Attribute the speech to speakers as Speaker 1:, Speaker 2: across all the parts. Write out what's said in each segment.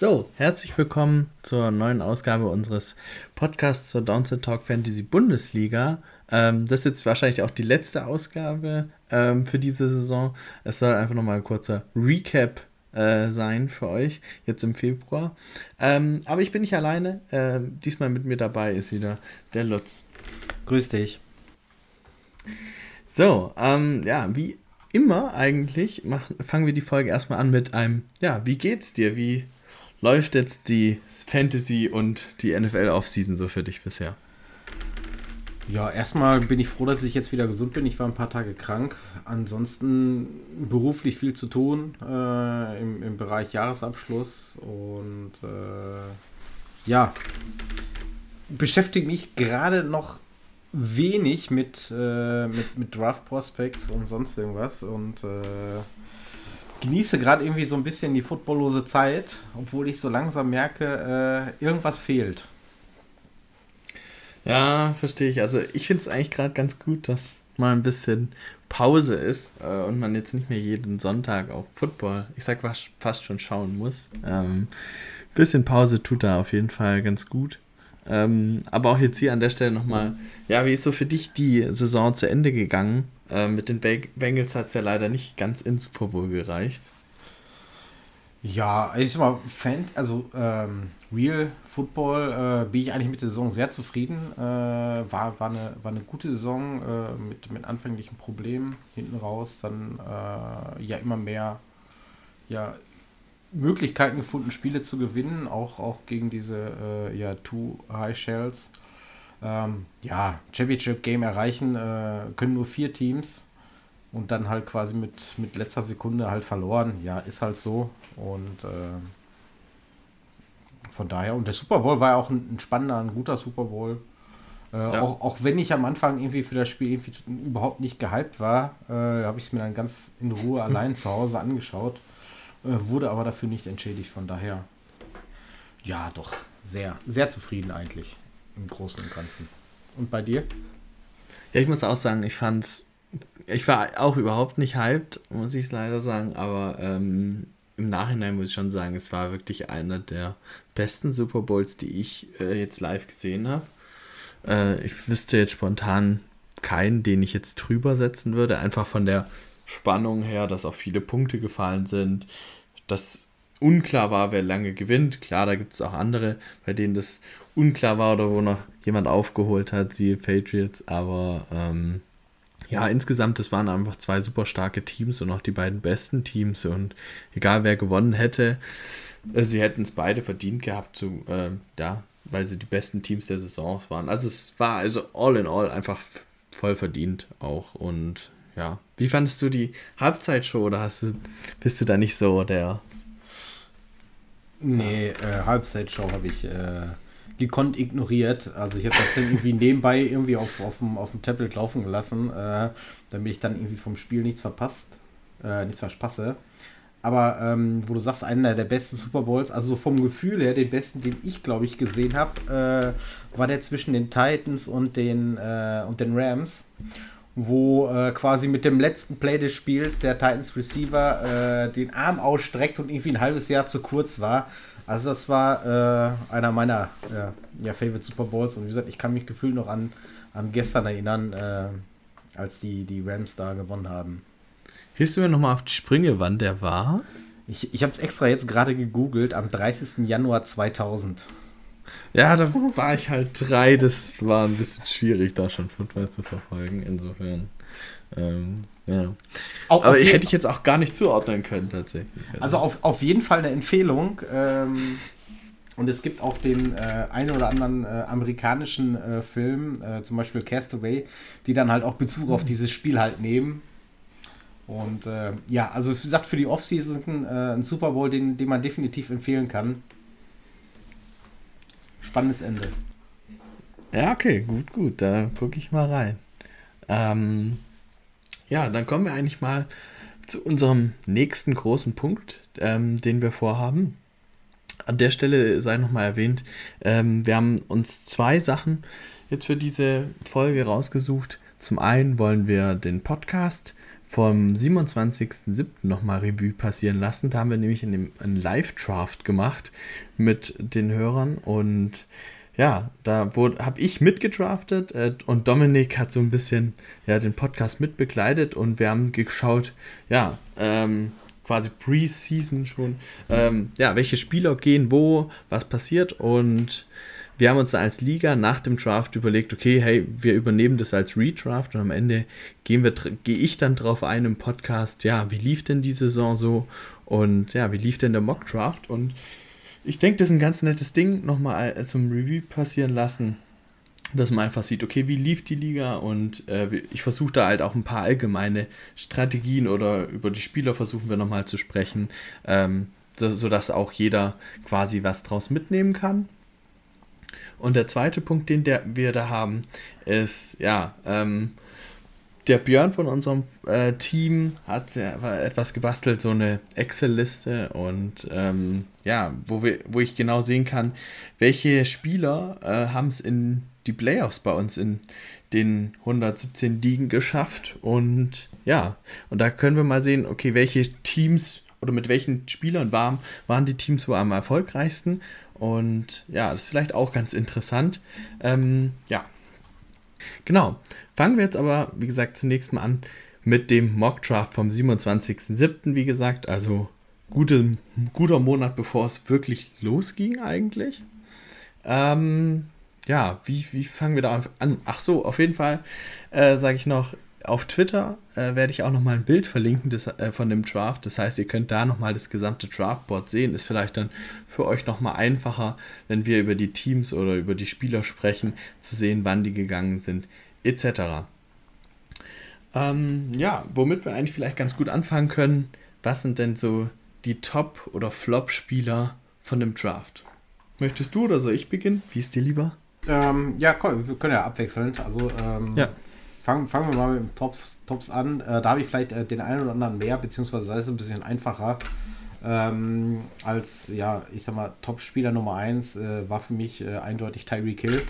Speaker 1: So, herzlich willkommen zur neuen Ausgabe unseres Podcasts zur Downset Talk Fantasy Bundesliga. Ähm, das ist jetzt wahrscheinlich auch die letzte Ausgabe ähm, für diese Saison. Es soll einfach nochmal ein kurzer Recap äh, sein für euch, jetzt im Februar. Ähm, aber ich bin nicht alleine. Äh, diesmal mit mir dabei ist wieder der Lutz.
Speaker 2: Grüß dich.
Speaker 1: So, ähm, ja, wie immer eigentlich machen, fangen wir die Folge erstmal an mit einem, ja, wie geht's dir? Wie läuft jetzt die Fantasy und die NFL-Offseason so für dich bisher?
Speaker 2: Ja, erstmal bin ich froh, dass ich jetzt wieder gesund bin. Ich war ein paar Tage krank. Ansonsten beruflich viel zu tun äh, im, im Bereich Jahresabschluss und äh, ja, beschäftige mich gerade noch wenig mit, äh, mit, mit Draft Prospects und sonst irgendwas und äh, genieße gerade irgendwie so ein bisschen die footballlose Zeit, obwohl ich so langsam merke, äh, irgendwas fehlt.
Speaker 1: Ja, verstehe ich. Also ich finde es eigentlich gerade ganz gut, dass mal ein bisschen Pause ist äh, und man jetzt nicht mehr jeden Sonntag auf Football, ich sag fast schon schauen muss. Ähm, bisschen Pause tut da auf jeden Fall ganz gut. Ähm, aber auch jetzt hier an der Stelle nochmal, ja, wie ist so für dich die Saison zu Ende gegangen? Äh, mit den Bengals hat es ja leider nicht ganz ins Super Bowl gereicht.
Speaker 2: Ja, ich mal, Fan, also ähm, Real Football äh, bin ich eigentlich mit der Saison sehr zufrieden. Äh, war, war, eine, war eine gute Saison äh, mit, mit anfänglichen Problemen hinten raus. Dann äh, ja immer mehr ja, Möglichkeiten gefunden, Spiele zu gewinnen, auch, auch gegen diese äh, ja, Two High Shells. Ähm, ja, Championship Game erreichen äh, können nur vier Teams und dann halt quasi mit, mit letzter Sekunde halt verloren. Ja, ist halt so. Und äh, von daher, und der Super Bowl war ja auch ein, ein spannender, ein guter Super Bowl. Äh, ja. auch, auch wenn ich am Anfang irgendwie für das Spiel irgendwie überhaupt nicht gehypt war, äh, habe ich es mir dann ganz in Ruhe allein zu Hause angeschaut. Äh, wurde aber dafür nicht entschädigt. Von daher, ja, doch sehr, sehr zufrieden eigentlich im Großen und Ganzen. Und bei dir?
Speaker 1: Ja, ich muss auch sagen, ich fand, ich war auch überhaupt nicht hyped, muss ich es leider sagen, aber ähm, im Nachhinein muss ich schon sagen, es war wirklich einer der besten Super Bowls, die ich äh, jetzt live gesehen habe. Äh, ich wüsste jetzt spontan keinen, den ich jetzt drüber setzen würde, einfach von der Spannung her, dass auch viele Punkte gefallen sind, dass unklar war, wer lange gewinnt. Klar, da gibt es auch andere, bei denen das unklar war oder wo noch jemand aufgeholt hat, siehe Patriots, aber ähm, ja, insgesamt, das waren einfach zwei super starke Teams und auch die beiden besten Teams und egal wer gewonnen hätte, äh, sie hätten es beide verdient gehabt, zu, äh, ja, weil sie die besten Teams der Saison waren. Also es war also all in all einfach voll verdient auch und ja. Wie fandest du die Halbzeitshow oder hast du, bist du da nicht so der.
Speaker 2: Nee, äh, Halbzeitshow habe ich äh, gekonnt ignoriert. Also ich habe das dann irgendwie nebenbei irgendwie auf, auf, dem, auf dem Tablet laufen gelassen, äh, damit ich dann irgendwie vom Spiel nichts verpasst, äh, nichts verspasse. Aber ähm, wo du sagst, einer der besten Super Bowls, also vom Gefühl her, den besten, den ich glaube ich gesehen habe, äh, war der zwischen den Titans und den, äh, und den Rams wo äh, quasi mit dem letzten Play des Spiels der Titans Receiver äh, den Arm ausstreckt und irgendwie ein halbes Jahr zu kurz war. Also das war äh, einer meiner ja, Favorite Super Bowls und wie gesagt, ich kann mich gefühlt noch an, an gestern erinnern, äh, als die, die Rams da gewonnen haben.
Speaker 1: Hilfst du mir nochmal auf die Sprünge, wann der war?
Speaker 2: Ich, ich habe es extra jetzt gerade gegoogelt, am 30. Januar 2000.
Speaker 1: Ja, da war ich halt drei. Das war ein bisschen schwierig, da schon Football zu verfolgen. Insofern. Ähm, ja. Auch Aber hätte ich jetzt auch gar nicht zuordnen können, tatsächlich.
Speaker 2: Also auf, auf jeden Fall eine Empfehlung. Ähm, und es gibt auch den äh, einen oder anderen äh, amerikanischen äh, Film, äh, zum Beispiel Castaway, die dann halt auch Bezug auf dieses Spiel halt nehmen. Und äh, ja, also wie gesagt, für die Offseason äh, ein Super Bowl, den, den man definitiv empfehlen kann spannendes Ende.
Speaker 1: Ja, okay, gut, gut. Da gucke ich mal rein. Ähm, ja, dann kommen wir eigentlich mal zu unserem nächsten großen Punkt, ähm, den wir vorhaben. An der Stelle sei nochmal erwähnt, ähm, wir haben uns zwei Sachen jetzt für diese Folge rausgesucht. Zum einen wollen wir den Podcast vom 27.07. nochmal Revue passieren lassen. Da haben wir nämlich in einen Live-Draft gemacht mit den Hörern und ja, da habe ich mitgedraftet äh, und Dominik hat so ein bisschen ja, den Podcast mitbegleitet und wir haben geschaut, ja, ähm, quasi Preseason schon, ähm, ja, welche Spieler gehen wo, was passiert und wir haben uns als Liga nach dem Draft überlegt, okay, hey, wir übernehmen das als Redraft und am Ende gehen wir, gehe ich dann drauf ein im Podcast, ja, wie lief denn die Saison so? Und ja, wie lief denn der Mock Draft? Und ich denke, das ist ein ganz nettes Ding, nochmal äh, zum Review passieren lassen, dass man einfach sieht, okay, wie lief die Liga? Und äh, ich versuche da halt auch ein paar allgemeine Strategien oder über die Spieler versuchen wir nochmal zu sprechen, ähm, so, sodass auch jeder quasi was draus mitnehmen kann. Und der zweite Punkt, den der, wir da haben, ist, ja, ähm, der Björn von unserem äh, Team hat etwas gebastelt, so eine Excel-Liste und ähm, ja, wo, wir, wo ich genau sehen kann, welche Spieler äh, haben es in die Playoffs bei uns in den 117 Ligen geschafft. Und ja, und da können wir mal sehen, okay, welche Teams oder mit welchen Spielern waren, waren die Teams wohl am erfolgreichsten und ja, das ist vielleicht auch ganz interessant. Ähm, ja, Genau. Fangen wir jetzt aber, wie gesagt, zunächst mal an mit dem Mock Draft vom 27.07. Wie gesagt, also gute, guter Monat, bevor es wirklich losging eigentlich. Ähm, ja, wie, wie fangen wir da an? Ach so, auf jeden Fall äh, sage ich noch, auf Twitter äh, werde ich auch nochmal ein Bild verlinken des, äh, von dem Draft. Das heißt, ihr könnt da nochmal das gesamte Draftboard sehen. Ist vielleicht dann für euch nochmal einfacher, wenn wir über die Teams oder über die Spieler sprechen, zu sehen, wann die gegangen sind, etc. Ähm, ja, womit wir eigentlich vielleicht ganz gut anfangen können. Was sind denn so die Top- oder Flop-Spieler von dem Draft? Möchtest du oder soll ich beginnen? Wie ist dir lieber?
Speaker 2: Ähm, ja, komm, wir können ja abwechselnd. Also, ähm, ja fangen, fangen wir mal mit den Tops, Tops an. Äh, da habe ich vielleicht äh, den einen oder anderen mehr, beziehungsweise sei es ein bisschen einfacher. Ähm, als, ja, ich sag mal, Top-Spieler Nummer 1 äh, war für mich äh, eindeutig Tyreek Hill.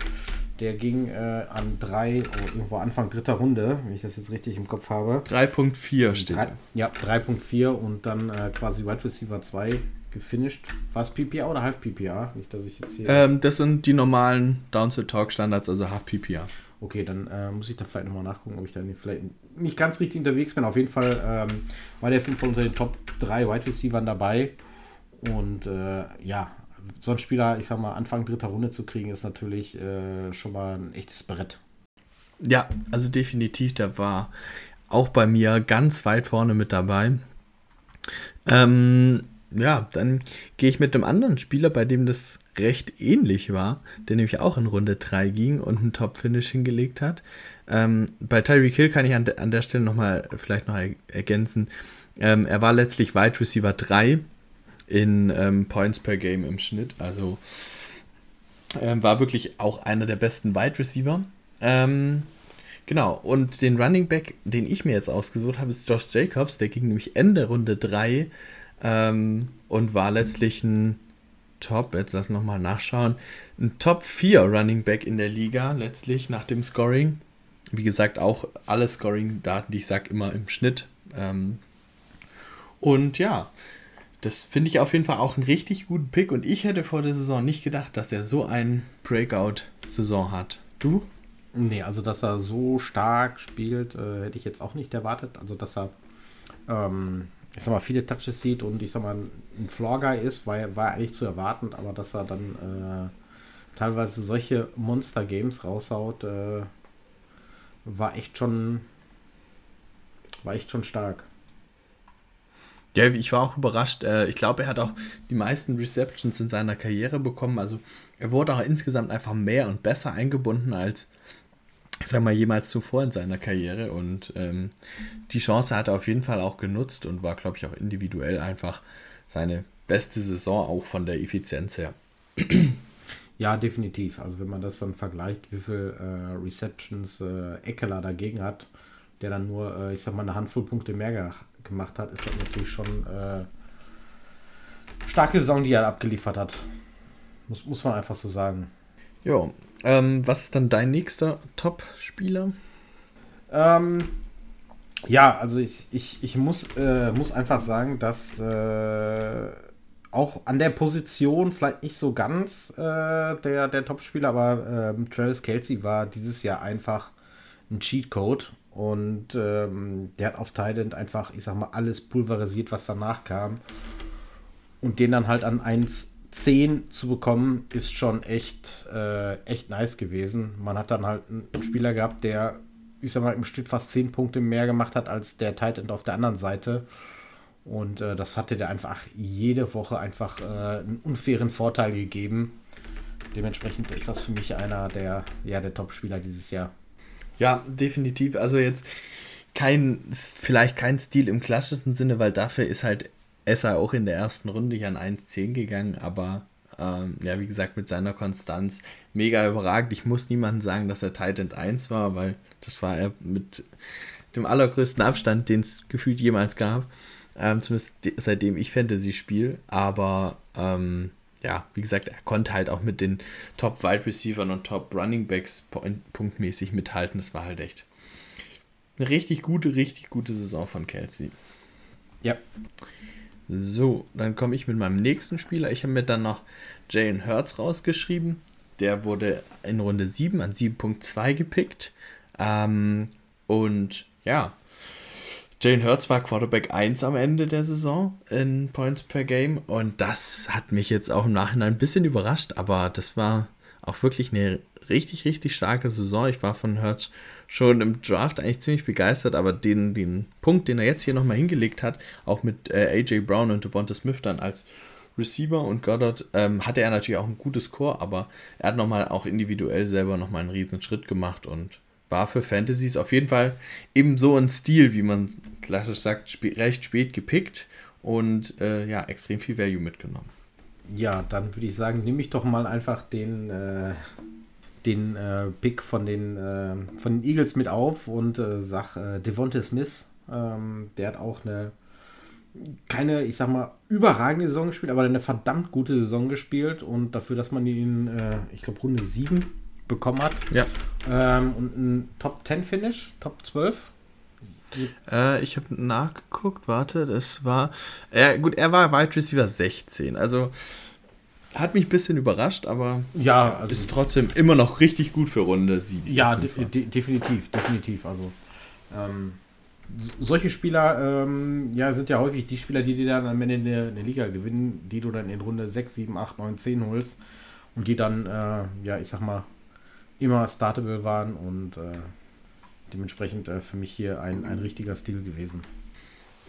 Speaker 2: Der ging äh, an 3, oh, irgendwo Anfang dritter Runde, wenn ich das jetzt richtig im Kopf habe.
Speaker 1: 3.4 steht. 3,
Speaker 2: ja, 3.4 und dann äh, quasi Wide Receiver 2 gefinisht. War es PPA oder Half PPA? Nicht, dass ich
Speaker 1: jetzt hier. Ähm, das sind die normalen Down-to-Talk-Standards, also Half PPA.
Speaker 2: Okay, dann äh, muss ich da vielleicht nochmal nachgucken, ob ich da vielleicht nicht ganz richtig unterwegs bin. Auf jeden Fall ähm, war der von unter den Top 3 Wide Receivers dabei. Und äh, ja, so ein Spieler, ich sag mal, Anfang dritter Runde zu kriegen, ist natürlich äh, schon mal ein echtes Brett.
Speaker 1: Ja, also definitiv, der war auch bei mir ganz weit vorne mit dabei. Ähm, ja, dann gehe ich mit einem anderen Spieler, bei dem das recht ähnlich war, der nämlich auch in Runde 3 ging und einen Top-Finish hingelegt hat. Ähm, bei Tyreek Hill kann ich an, an der Stelle nochmal vielleicht noch er ergänzen. Ähm, er war letztlich Wide Receiver 3 in ähm, Points per Game im Schnitt, also ähm, war wirklich auch einer der besten Wide Receiver. Ähm, genau, und den Running Back, den ich mir jetzt ausgesucht habe, ist Josh Jacobs, der ging nämlich Ende Runde 3 ähm, und war letztlich ein Top, jetzt lass nochmal nachschauen, ein Top 4 Running Back in der Liga, letztlich nach dem Scoring. Wie gesagt, auch alle Scoring-Daten, die ich sage, immer im Schnitt. Ähm, und ja, das finde ich auf jeden Fall auch einen richtig guten Pick. Und ich hätte vor der Saison nicht gedacht, dass er so eine Breakout-Saison hat. Du?
Speaker 2: Nee, also dass er so stark spielt, äh, hätte ich jetzt auch nicht erwartet. Also dass er ähm, ich sag mal, viele Touches sieht und ich sag mal, ein Floor-Guy ist, war, war eigentlich zu erwarten, aber dass er dann äh, teilweise solche Monster-Games raushaut, äh, war echt schon war echt schon stark.
Speaker 1: Ja, ich war auch überrascht. Äh, ich glaube, er hat auch die meisten Receptions in seiner Karriere bekommen. Also er wurde auch insgesamt einfach mehr und besser eingebunden als sag mal, jemals zuvor in seiner Karriere. Und ähm, die Chance hat er auf jeden Fall auch genutzt und war, glaube ich, auch individuell einfach seine beste Saison, auch von der Effizienz her.
Speaker 2: Ja, definitiv. Also wenn man das dann vergleicht, wie viel äh, Receptions äh, Eckler dagegen hat, der dann nur, äh, ich sag mal, eine Handvoll Punkte mehr ge gemacht hat, ist das natürlich schon äh, starke Saison, die er abgeliefert hat. Muss, muss man einfach so sagen.
Speaker 1: Ja, ähm, was ist dann dein nächster Top-Spieler?
Speaker 2: Ähm, Ja, also ich, ich, ich muss, äh, muss einfach sagen, dass äh, auch an der Position vielleicht nicht so ganz äh, der, der Topspieler, aber ähm, Travis Kelsey war dieses Jahr einfach ein Cheatcode und ähm, der hat auf Thailand einfach, ich sag mal, alles pulverisiert, was danach kam. Und den dann halt an 1,10 zu bekommen, ist schon echt, äh, echt nice gewesen. Man hat dann halt einen Spieler gehabt, der, ich sag mal, im Schnitt fast 10 Punkte mehr gemacht hat als der Tight auf der anderen Seite. Und äh, das hatte der einfach jede Woche einfach äh, einen unfairen Vorteil gegeben. Dementsprechend ist das für mich einer der, ja, der Top-Spieler dieses Jahr.
Speaker 1: Ja, definitiv. Also jetzt kein, vielleicht kein Stil im klassischen Sinne, weil dafür ist halt Esser auch in der ersten Runde hier an 1-10 gegangen, aber ähm, ja, wie gesagt, mit seiner Konstanz mega überragend. Ich muss niemandem sagen, dass er Titan 1 war, weil das war er mit dem allergrößten Abstand, den es gefühlt jemals gab. Ähm, zumindest seitdem ich Fantasy spiele. Aber ähm, ja, wie gesagt, er konnte halt auch mit den Top Wide Receivers und Top Running Backs punktmäßig mithalten. Das war halt echt eine richtig gute, richtig gute Saison von Kelsey. Ja. So, dann komme ich mit meinem nächsten Spieler. Ich habe mir dann noch Jalen Hurts rausgeschrieben. Der wurde in Runde 7 an 7.2 gepickt. Ähm, und ja, Jane Hurts war Quarterback 1 am Ende der Saison in Points per Game und das hat mich jetzt auch im Nachhinein ein bisschen überrascht, aber das war auch wirklich eine richtig, richtig starke Saison. Ich war von Hurts schon im Draft eigentlich ziemlich begeistert, aber den, den Punkt, den er jetzt hier nochmal hingelegt hat, auch mit äh, AJ Brown und Devonta Smith dann als Receiver und Goddard, ähm, hatte er natürlich auch ein gutes Score, aber er hat nochmal auch individuell selber nochmal einen riesen Schritt gemacht und war für Fantasies auf jeden Fall eben so ein Stil, wie man klassisch sagt, sp recht spät gepickt und äh, ja, extrem viel Value mitgenommen.
Speaker 2: Ja, dann würde ich sagen, nehme ich doch mal einfach den, äh, den äh, Pick von den, äh, von den Eagles mit auf und äh, sag äh, Devonta Smith. Ähm, der hat auch eine keine, ich sag mal, überragende Saison gespielt, aber eine verdammt gute Saison gespielt und dafür, dass man ihn, äh, ich glaube, Runde 7 bekommen hat. Ja. Ähm, und ein Top 10 Finish, Top 12.
Speaker 1: Äh, ich habe nachgeguckt, warte, das war. Äh, gut, er war Wide Receiver 16. Also hat mich ein bisschen überrascht, aber ja, also, ist trotzdem immer noch richtig gut für Runde 7.
Speaker 2: Ja, de de definitiv, definitiv. Also ähm, solche Spieler ähm, ja, sind ja häufig die Spieler, die dir dann am Ende eine, eine Liga gewinnen, die du dann in Runde 6, 7, 8, 9, 10 holst und die dann, äh, ja, ich sag mal, immer startable waren und äh, dementsprechend äh, für mich hier ein, ein richtiger Stil gewesen.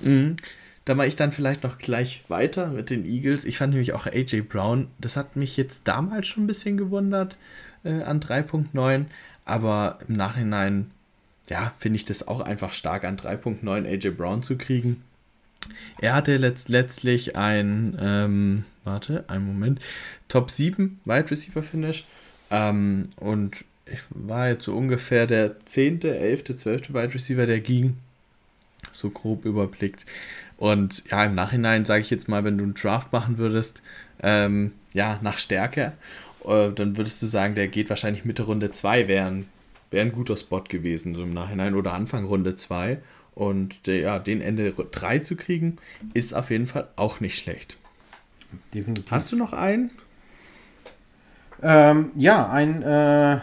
Speaker 1: Mhm. Da mache ich dann vielleicht noch gleich weiter mit den Eagles. Ich fand nämlich auch AJ Brown, das hat mich jetzt damals schon ein bisschen gewundert äh, an 3.9, aber im Nachhinein, ja, finde ich das auch einfach stark an 3.9 AJ Brown zu kriegen. Er hatte letzt, letztlich ein, ähm, warte, einen Moment, Top 7 Wide Receiver Finish ähm, und ich war jetzt so ungefähr der 10., 11., 12. Wide Receiver, der ging. So grob überblickt. Und ja, im Nachhinein sage ich jetzt mal, wenn du einen Draft machen würdest, ähm, ja, nach Stärke, äh, dann würdest du sagen, der geht wahrscheinlich Mitte Runde 2, wäre ein, wär ein guter Spot gewesen, so im Nachhinein, oder Anfang Runde 2. Und der, ja, den Ende 3 zu kriegen, ist auf jeden Fall auch nicht schlecht. Definitiv. Hast du noch einen?
Speaker 2: Ähm, ja, ein äh,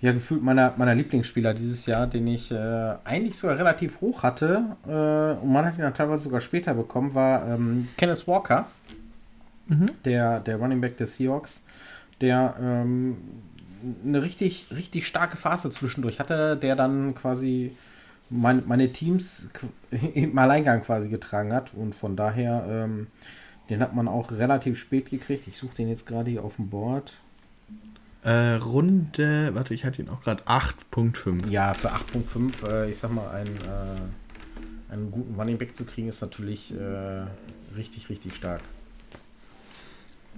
Speaker 2: ja, gefühlt meiner, meiner Lieblingsspieler dieses Jahr, den ich äh, eigentlich sogar relativ hoch hatte äh, und man hat ihn dann teilweise sogar später bekommen, war ähm, Kenneth Walker, mhm. der, der Running Back der Seahawks, der ähm, eine richtig, richtig starke Phase zwischendurch hatte, der dann quasi mein, meine Teams im Alleingang quasi getragen hat und von daher, ähm, den hat man auch relativ spät gekriegt. Ich suche den jetzt gerade hier auf dem Board.
Speaker 1: Äh, Runde, warte, ich hatte ihn auch gerade 8.5.
Speaker 2: Ja, für 8.5, äh, ich sag mal, einen, äh, einen guten Running Back zu kriegen, ist natürlich äh, richtig, richtig stark.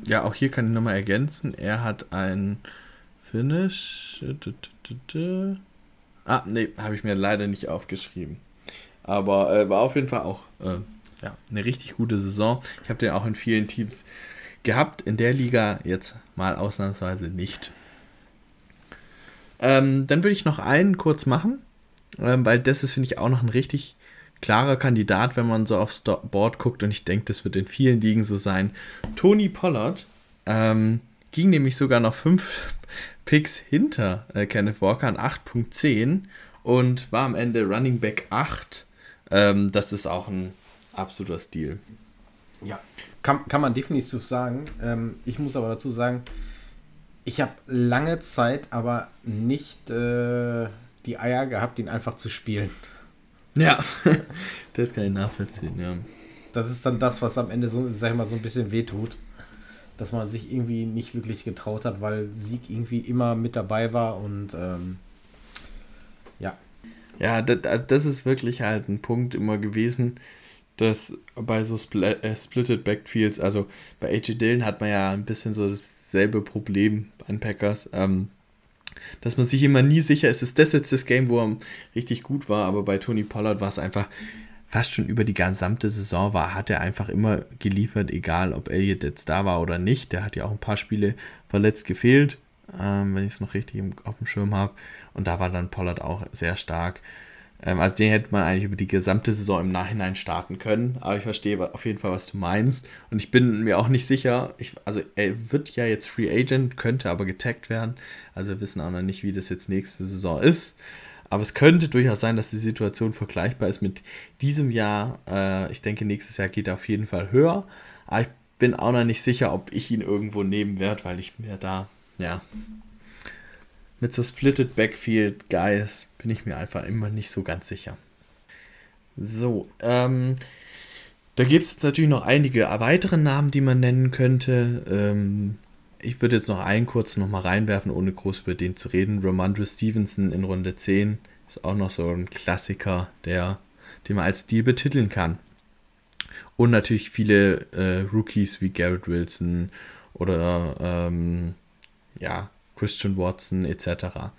Speaker 1: Ja, auch hier kann ich nochmal ergänzen. Er hat ein Finish. Ah, nee, habe ich mir leider nicht aufgeschrieben. Aber äh, war auf jeden Fall auch äh, ja, eine richtig gute Saison. Ich habe den auch in vielen Teams gehabt, in der Liga jetzt mal ausnahmsweise nicht. Ähm, dann würde ich noch einen kurz machen, ähm, weil das ist, finde ich, auch noch ein richtig, klarer Kandidat, wenn man so aufs Board guckt und ich denke, das wird in vielen Ligen so sein. Tony Pollard ähm, ging nämlich sogar noch fünf Picks hinter äh, Kenneth Walker an 8.10 und war am Ende Running Back 8. Ähm, das ist auch ein absoluter Stil.
Speaker 2: Ja, kann, kann man definitiv sagen. Ähm, ich muss aber dazu sagen, ich habe lange Zeit aber nicht äh, die Eier gehabt, ihn einfach zu spielen.
Speaker 1: Ja, das kann ich nachvollziehen, ja.
Speaker 2: Das ist dann das, was am Ende so, sag ich mal, so ein bisschen wehtut. Dass man sich irgendwie nicht wirklich getraut hat, weil Sieg irgendwie immer mit dabei war und ähm, ja.
Speaker 1: Ja, das, das ist wirklich halt ein Punkt immer gewesen, dass bei so Spl äh, Splitted Backfields, also bei AJ Dillon hat man ja ein bisschen so dasselbe Problem an Packers. Ähm, dass man sich immer nie sicher ist, ist das jetzt das Game, wo er richtig gut war, aber bei Tony Pollard war es einfach fast schon über die gesamte Saison war, hat er einfach immer geliefert, egal ob Elliott jetzt da war oder nicht. Der hat ja auch ein paar Spiele verletzt gefehlt, ähm, wenn ich es noch richtig auf dem Schirm habe. Und da war dann Pollard auch sehr stark. Ähm, also den hätte man eigentlich über die gesamte Saison im Nachhinein starten können. Aber ich verstehe auf jeden Fall, was du meinst. Und ich bin mir auch nicht sicher, ich, also er wird ja jetzt Free Agent, könnte aber getaggt werden. Also wir wissen auch noch nicht, wie das jetzt nächste Saison ist. Aber es könnte durchaus sein, dass die Situation vergleichbar ist mit diesem Jahr. Äh, ich denke, nächstes Jahr geht er auf jeden Fall höher. Aber ich bin auch noch nicht sicher, ob ich ihn irgendwo nehmen werde, weil ich mir da, ja, mit so Splitted Backfield Guys bin ich mir einfach immer nicht so ganz sicher. So, ähm, da gibt es jetzt natürlich noch einige weitere Namen, die man nennen könnte. Ähm, ich würde jetzt noch einen kurz noch mal reinwerfen, ohne groß über den zu reden. Romandre Stevenson in Runde 10 ist auch noch so ein Klassiker, der, den man als Deal betiteln kann. Und natürlich viele äh, Rookies wie Garrett Wilson oder ähm, ja, Christian Watson etc.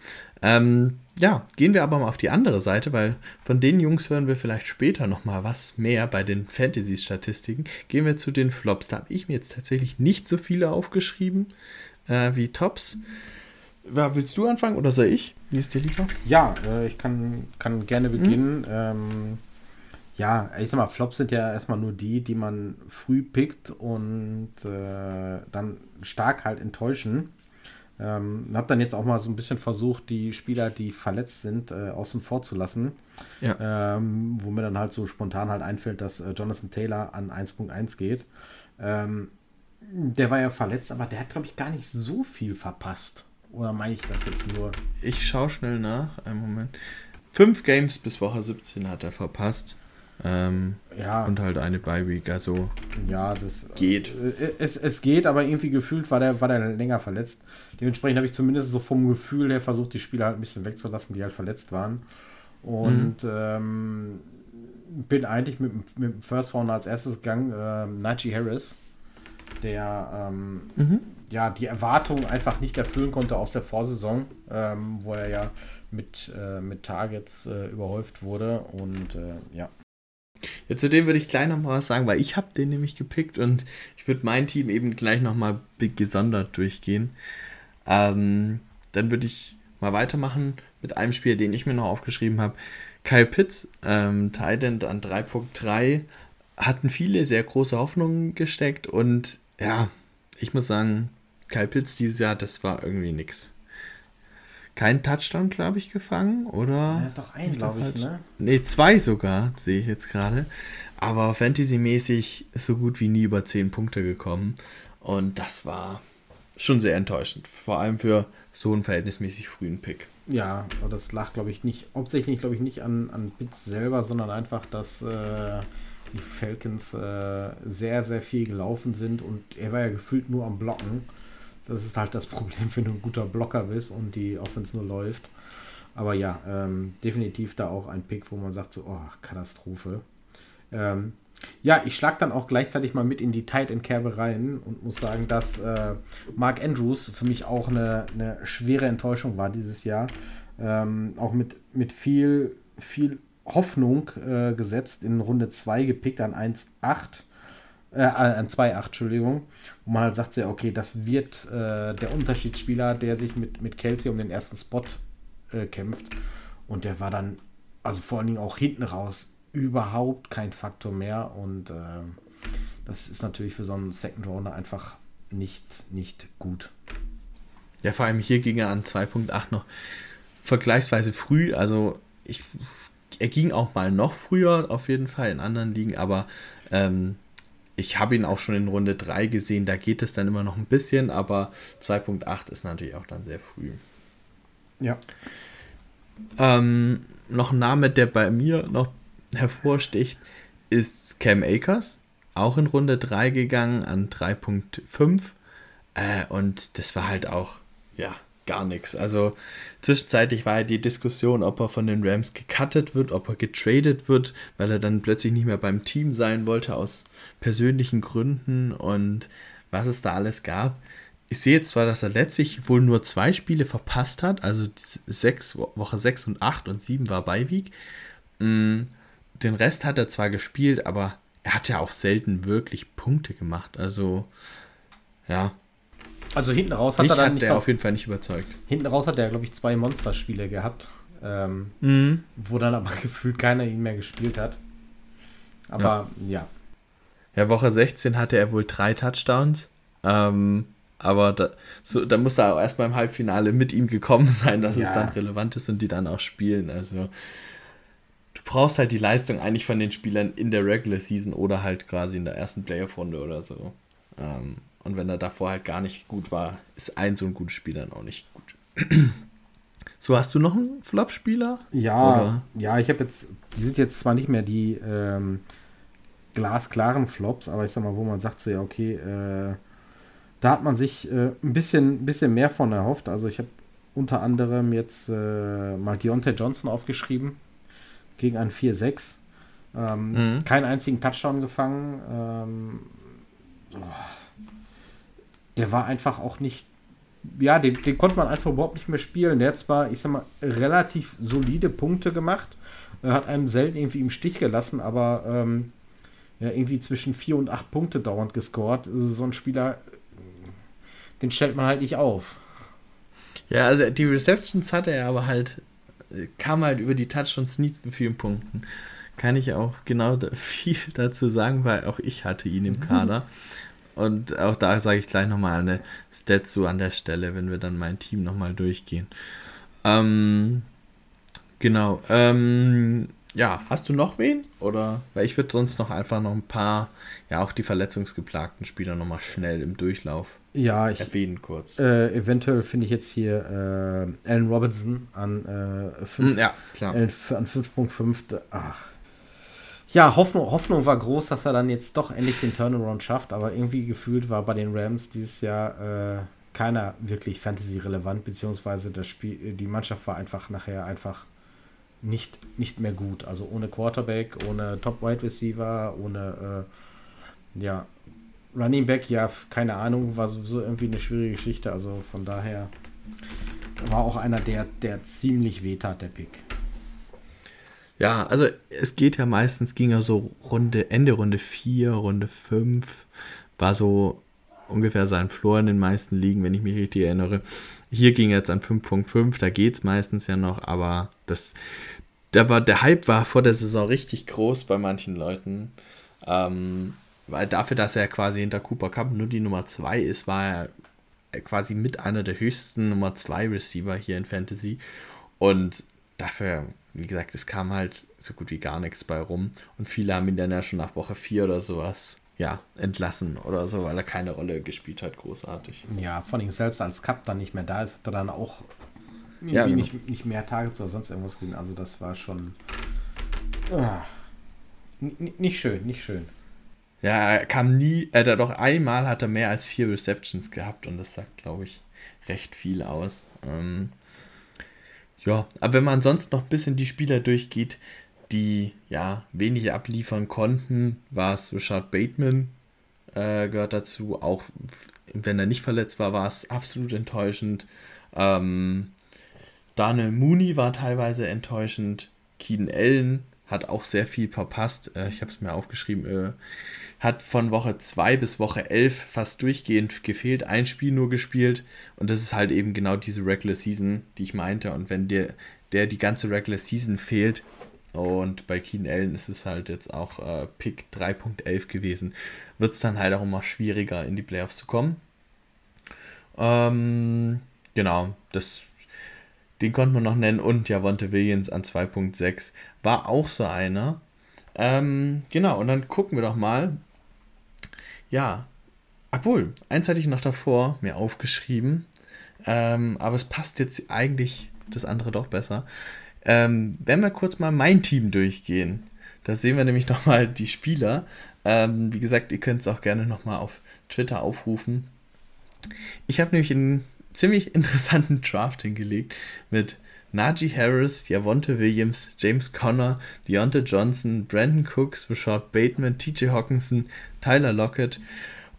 Speaker 1: Ähm, ja, gehen wir aber mal auf die andere Seite, weil von den Jungs hören wir vielleicht später nochmal was mehr bei den Fantasy-Statistiken. Gehen wir zu den Flops. Da habe ich mir jetzt tatsächlich nicht so viele aufgeschrieben äh, wie Tops. Willst du anfangen oder soll ich? Wie ist dir lieber?
Speaker 2: Ja, äh, ich kann, kann gerne beginnen. Mhm. Ähm, ja, ich sag mal, Flops sind ja erstmal nur die, die man früh pickt und äh, dann stark halt enttäuschen. Ähm, habe dann jetzt auch mal so ein bisschen versucht, die Spieler, die verletzt sind, äh, außen vor zu lassen. Ja. Ähm, wo mir dann halt so spontan halt einfällt, dass äh, Jonathan Taylor an 1.1 geht. Ähm, der war ja verletzt, aber der hat, glaube ich, gar nicht so viel verpasst. Oder meine ich das jetzt nur?
Speaker 1: Ich schaue schnell nach. Einen Moment. Fünf Games bis Woche 17 hat er verpasst. Ähm, ja. Und halt eine Bye-Week, also
Speaker 2: ja, das geht. Äh, es, es geht, aber irgendwie gefühlt war der, war der länger verletzt. Dementsprechend habe ich zumindest so vom Gefühl her versucht, die Spieler halt ein bisschen wegzulassen, die halt verletzt waren. Und mhm. ähm, bin eigentlich mit, mit dem First Round als erstes gegangen, äh, Najee Harris, der ähm, mhm. ja die Erwartungen einfach nicht erfüllen konnte aus der Vorsaison, ähm, wo er ja mit, äh, mit Targets äh, überhäuft wurde. Und äh, ja,
Speaker 1: ja, zu dem würde ich gleich nochmal was sagen, weil ich habe den nämlich gepickt und ich würde mein Team eben gleich nochmal gesondert durchgehen. Ähm, dann würde ich mal weitermachen mit einem Spiel, den ich mir noch aufgeschrieben habe. Kyle Pitts, ähm, Titan an 3.3, hatten viele sehr große Hoffnungen gesteckt und ja, ich muss sagen, Kyle Pitts dieses Jahr, das war irgendwie nix kein Touchdown, glaube ich, gefangen, oder? Ja, doch einen, glaube ich, ne? Ne, zwei sogar, sehe ich jetzt gerade. Aber Fantasy-mäßig so gut wie nie über 10 Punkte gekommen. Und das war schon sehr enttäuschend. Vor allem für so einen verhältnismäßig frühen Pick.
Speaker 2: Ja, aber das lag, glaube ich, nicht, hauptsächlich, glaube ich, nicht an, an Bits selber, sondern einfach, dass äh, die Falcons äh, sehr, sehr viel gelaufen sind und er war ja gefühlt nur am Blocken. Das ist halt das Problem, wenn du ein guter Blocker bist und die Offense nur läuft. Aber ja, ähm, definitiv da auch ein Pick, wo man sagt so, oh, Katastrophe. Ähm, ja, ich schlage dann auch gleichzeitig mal mit in die Tight End Kerbe rein und muss sagen, dass äh, Mark Andrews für mich auch eine, eine schwere Enttäuschung war dieses Jahr. Ähm, auch mit, mit viel, viel Hoffnung äh, gesetzt, in Runde 2 gepickt an 1,8 äh, an 2,8, Entschuldigung, wo man halt sagt, okay, das wird äh, der Unterschiedsspieler, der sich mit, mit Kelsey um den ersten Spot äh, kämpft. Und der war dann, also vor allen Dingen auch hinten raus, überhaupt kein Faktor mehr und äh, das ist natürlich für so einen Second Rounder einfach nicht, nicht gut.
Speaker 1: Ja, vor allem hier ging er an 2.8 noch vergleichsweise früh. Also ich, er ging auch mal noch früher auf jeden Fall in anderen Ligen, aber ähm, ich habe ihn auch schon in Runde 3 gesehen. Da geht es dann immer noch ein bisschen, aber 2.8 ist natürlich auch dann sehr früh.
Speaker 2: Ja.
Speaker 1: Ähm, noch ein Name, der bei mir noch hervorsticht, ist Cam Akers. Auch in Runde 3 gegangen an 3.5. Äh, und das war halt auch, ja, gar nichts. Also zwischenzeitlich war ja die Diskussion, ob er von den Rams gecuttet wird, ob er getradet wird, weil er dann plötzlich nicht mehr beim Team sein wollte aus persönlichen Gründen und was es da alles gab. Ich sehe jetzt zwar, dass er letztlich wohl nur zwei Spiele verpasst hat, also sechs, Woche 6 und 8 und 7 war Beiweg. Mm, den Rest hat er zwar gespielt, aber er hat ja auch selten wirklich Punkte gemacht. Also, ja.
Speaker 2: Also hinten raus hat
Speaker 1: Mich
Speaker 2: er dann
Speaker 1: hat
Speaker 2: nicht
Speaker 1: der
Speaker 2: auf,
Speaker 1: auf jeden Fall nicht überzeugt.
Speaker 2: hinten raus hat er, glaube ich, zwei Monsterspiele gehabt, ähm,
Speaker 1: Mhm.
Speaker 2: wo dann aber gefühlt keiner ihn mehr gespielt hat. Aber ja.
Speaker 1: Ja, Woche 16 hatte er wohl drei Touchdowns. Ähm, aber da, so, da muss er auch erst beim Halbfinale mit ihm gekommen sein, dass
Speaker 2: Ja.
Speaker 1: es dann relevant ist und die dann auch spielen. Also du brauchst halt die Leistung eigentlich von den Spielern in der Regular Season oder halt quasi in der ersten Playoff-Runde oder so. Ähm, und wenn er davor halt gar nicht gut war, ist ein so ein guter Spieler dann auch nicht gut. so, hast du noch einen Flop-Spieler?
Speaker 2: Ja,
Speaker 1: Oder?
Speaker 2: ja, ich habe jetzt, die sind jetzt zwar nicht mehr die ähm, glasklaren Flops, aber ich sag mal, wo man sagt so, ja, okay, äh, da hat man sich äh, ein bisschen, bisschen mehr von erhofft. Also ich habe unter anderem jetzt äh, mal Deontay Johnson aufgeschrieben gegen ein 4-6. Ähm,
Speaker 1: Mhm.
Speaker 2: Keinen einzigen Touchdown gefangen. Ähm, oh, der war einfach auch nicht ja, den, den konnte man einfach überhaupt nicht mehr spielen. Der hat zwar, ich sag mal, relativ solide Punkte gemacht, er hat einem selten irgendwie im Stich gelassen, aber ähm, ja, irgendwie zwischen vier und acht Punkte dauernd gescored. Also so ein Spieler, den stellt man halt nicht auf.
Speaker 1: Ja, also die Receptions hatte er aber halt, äh, kam halt über die Touchdowns nie zu vielen Punkten. Kann ich auch genau da viel dazu sagen, weil auch ich hatte ihn im Kader. Und auch da sage ich gleich nochmal eine Stat zu an der Stelle, wenn wir dann mein Team nochmal durchgehen. Ähm, genau. Ähm, ja, hast du noch wen? Oder? Weil ich würde sonst noch einfach noch ein paar, ja, auch die verletzungsgeplagten Spieler nochmal schnell im Durchlauf
Speaker 2: Ja, ich,
Speaker 1: erwähnen kurz.
Speaker 2: äh, eventuell finde ich jetzt hier äh, Allen Robinson an äh, 5
Speaker 1: Hm, ja, klar.
Speaker 2: An 5.5. Ach. Ja, Hoffnung, Hoffnung war groß, dass er dann jetzt doch endlich den Turnaround schafft, aber irgendwie gefühlt war bei den Rams dieses Jahr äh, keiner wirklich Fantasy-relevant, beziehungsweise das Spiel, die Mannschaft war einfach nachher einfach nicht, nicht mehr gut. Also ohne Quarterback, ohne Top-Wide Receiver, ohne äh, ja, Running Back, ja, keine Ahnung, war sowieso irgendwie eine schwierige Geschichte. Also von daher war auch einer, der, der ziemlich wehtat, der Pick.
Speaker 1: Ja, also es geht ja meistens, ging ja so Runde, Ende Runde 4, Runde 5, war so ungefähr sein Floor in den meisten Ligen, wenn ich mich richtig erinnere. Hier ging jetzt an 5.5, da geht es meistens ja noch, aber das, da war, der Hype war vor der Saison richtig groß bei manchen Leuten. Ähm, weil dafür, dass er quasi hinter Cooper Cup nur die Nummer 2 ist, war er quasi mit einer der höchsten Nummer 2 Receiver hier in Fantasy. Und dafür, wie gesagt, es kam halt so gut wie gar nichts bei rum. Und viele haben ihn dann ja schon nach Woche 4 oder sowas, ja, entlassen oder so, weil er keine Rolle gespielt hat, großartig.
Speaker 2: Ja, vor allem selbst als Cup dann nicht mehr da ist, hat er dann auch
Speaker 1: Ja, genau.
Speaker 2: nicht, nicht mehr Targets oder sonst irgendwas gesehen. Also das war schon ah, nicht schön, nicht schön.
Speaker 1: Ja, er kam nie, äh, da doch einmal hat er mehr als vier Receptions gehabt und das sagt, glaube ich, recht viel aus. Ähm, ja, aber wenn man sonst noch ein bisschen die Spieler durchgeht, die ja wenig abliefern konnten, war es Richard Bateman, äh, gehört dazu. Auch wenn er nicht verletzt war, war es absolut enttäuschend. Ähm, Daniel Mooney war teilweise enttäuschend. Keen Allen hat auch sehr viel verpasst. Äh, ich habe es mir aufgeschrieben. Äh, hat von Woche 2 bis Woche 11 fast durchgehend gefehlt. Ein Spiel nur gespielt. Und das ist halt eben genau diese Regular Season, die ich meinte. Und wenn dir der die ganze Regular Season fehlt, Und bei Keen Allen ist es halt jetzt auch äh, Pick 3.11 gewesen. Wird es dann halt auch immer schwieriger, in die Playoffs zu kommen. Ähm, genau, das, den konnte man noch nennen. Und Javonte Williams an 2.6 war auch so einer. Ähm, genau, und dann gucken wir doch mal. Ja, obwohl, eins hatte ich noch davor mir aufgeschrieben. Ähm, aber es passt jetzt eigentlich das andere doch besser. Ähm, wenn wir kurz mal mein Team durchgehen, da sehen wir nämlich nochmal die Spieler. Ähm, wie gesagt, ihr könnt es auch gerne nochmal auf Twitter aufrufen. Ich habe nämlich einen ziemlich interessanten Draft hingelegt mit Najee Harris, Javonte Williams, James Conner, Deontay Johnson, Brandon Cooks, Rashad Bateman, TJ Hawkinson, Tyler Lockett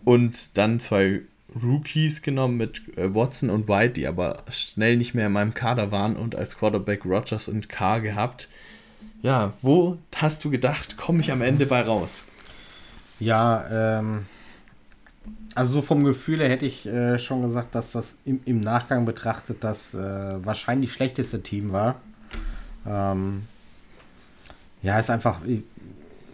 Speaker 1: und dann zwei Rookies genommen mit äh, Watson und White, die aber schnell nicht mehr in meinem Kader waren und als Quarterback Rogers und Carr gehabt. Ja, wo hast du gedacht, komme ich am Ende bei raus?
Speaker 2: Ja, ähm, also so vom Gefühl her hätte ich äh, schon gesagt, dass das im, im Nachgang betrachtet das äh, wahrscheinlich schlechteste Team war. Ähm, ja, ist einfach,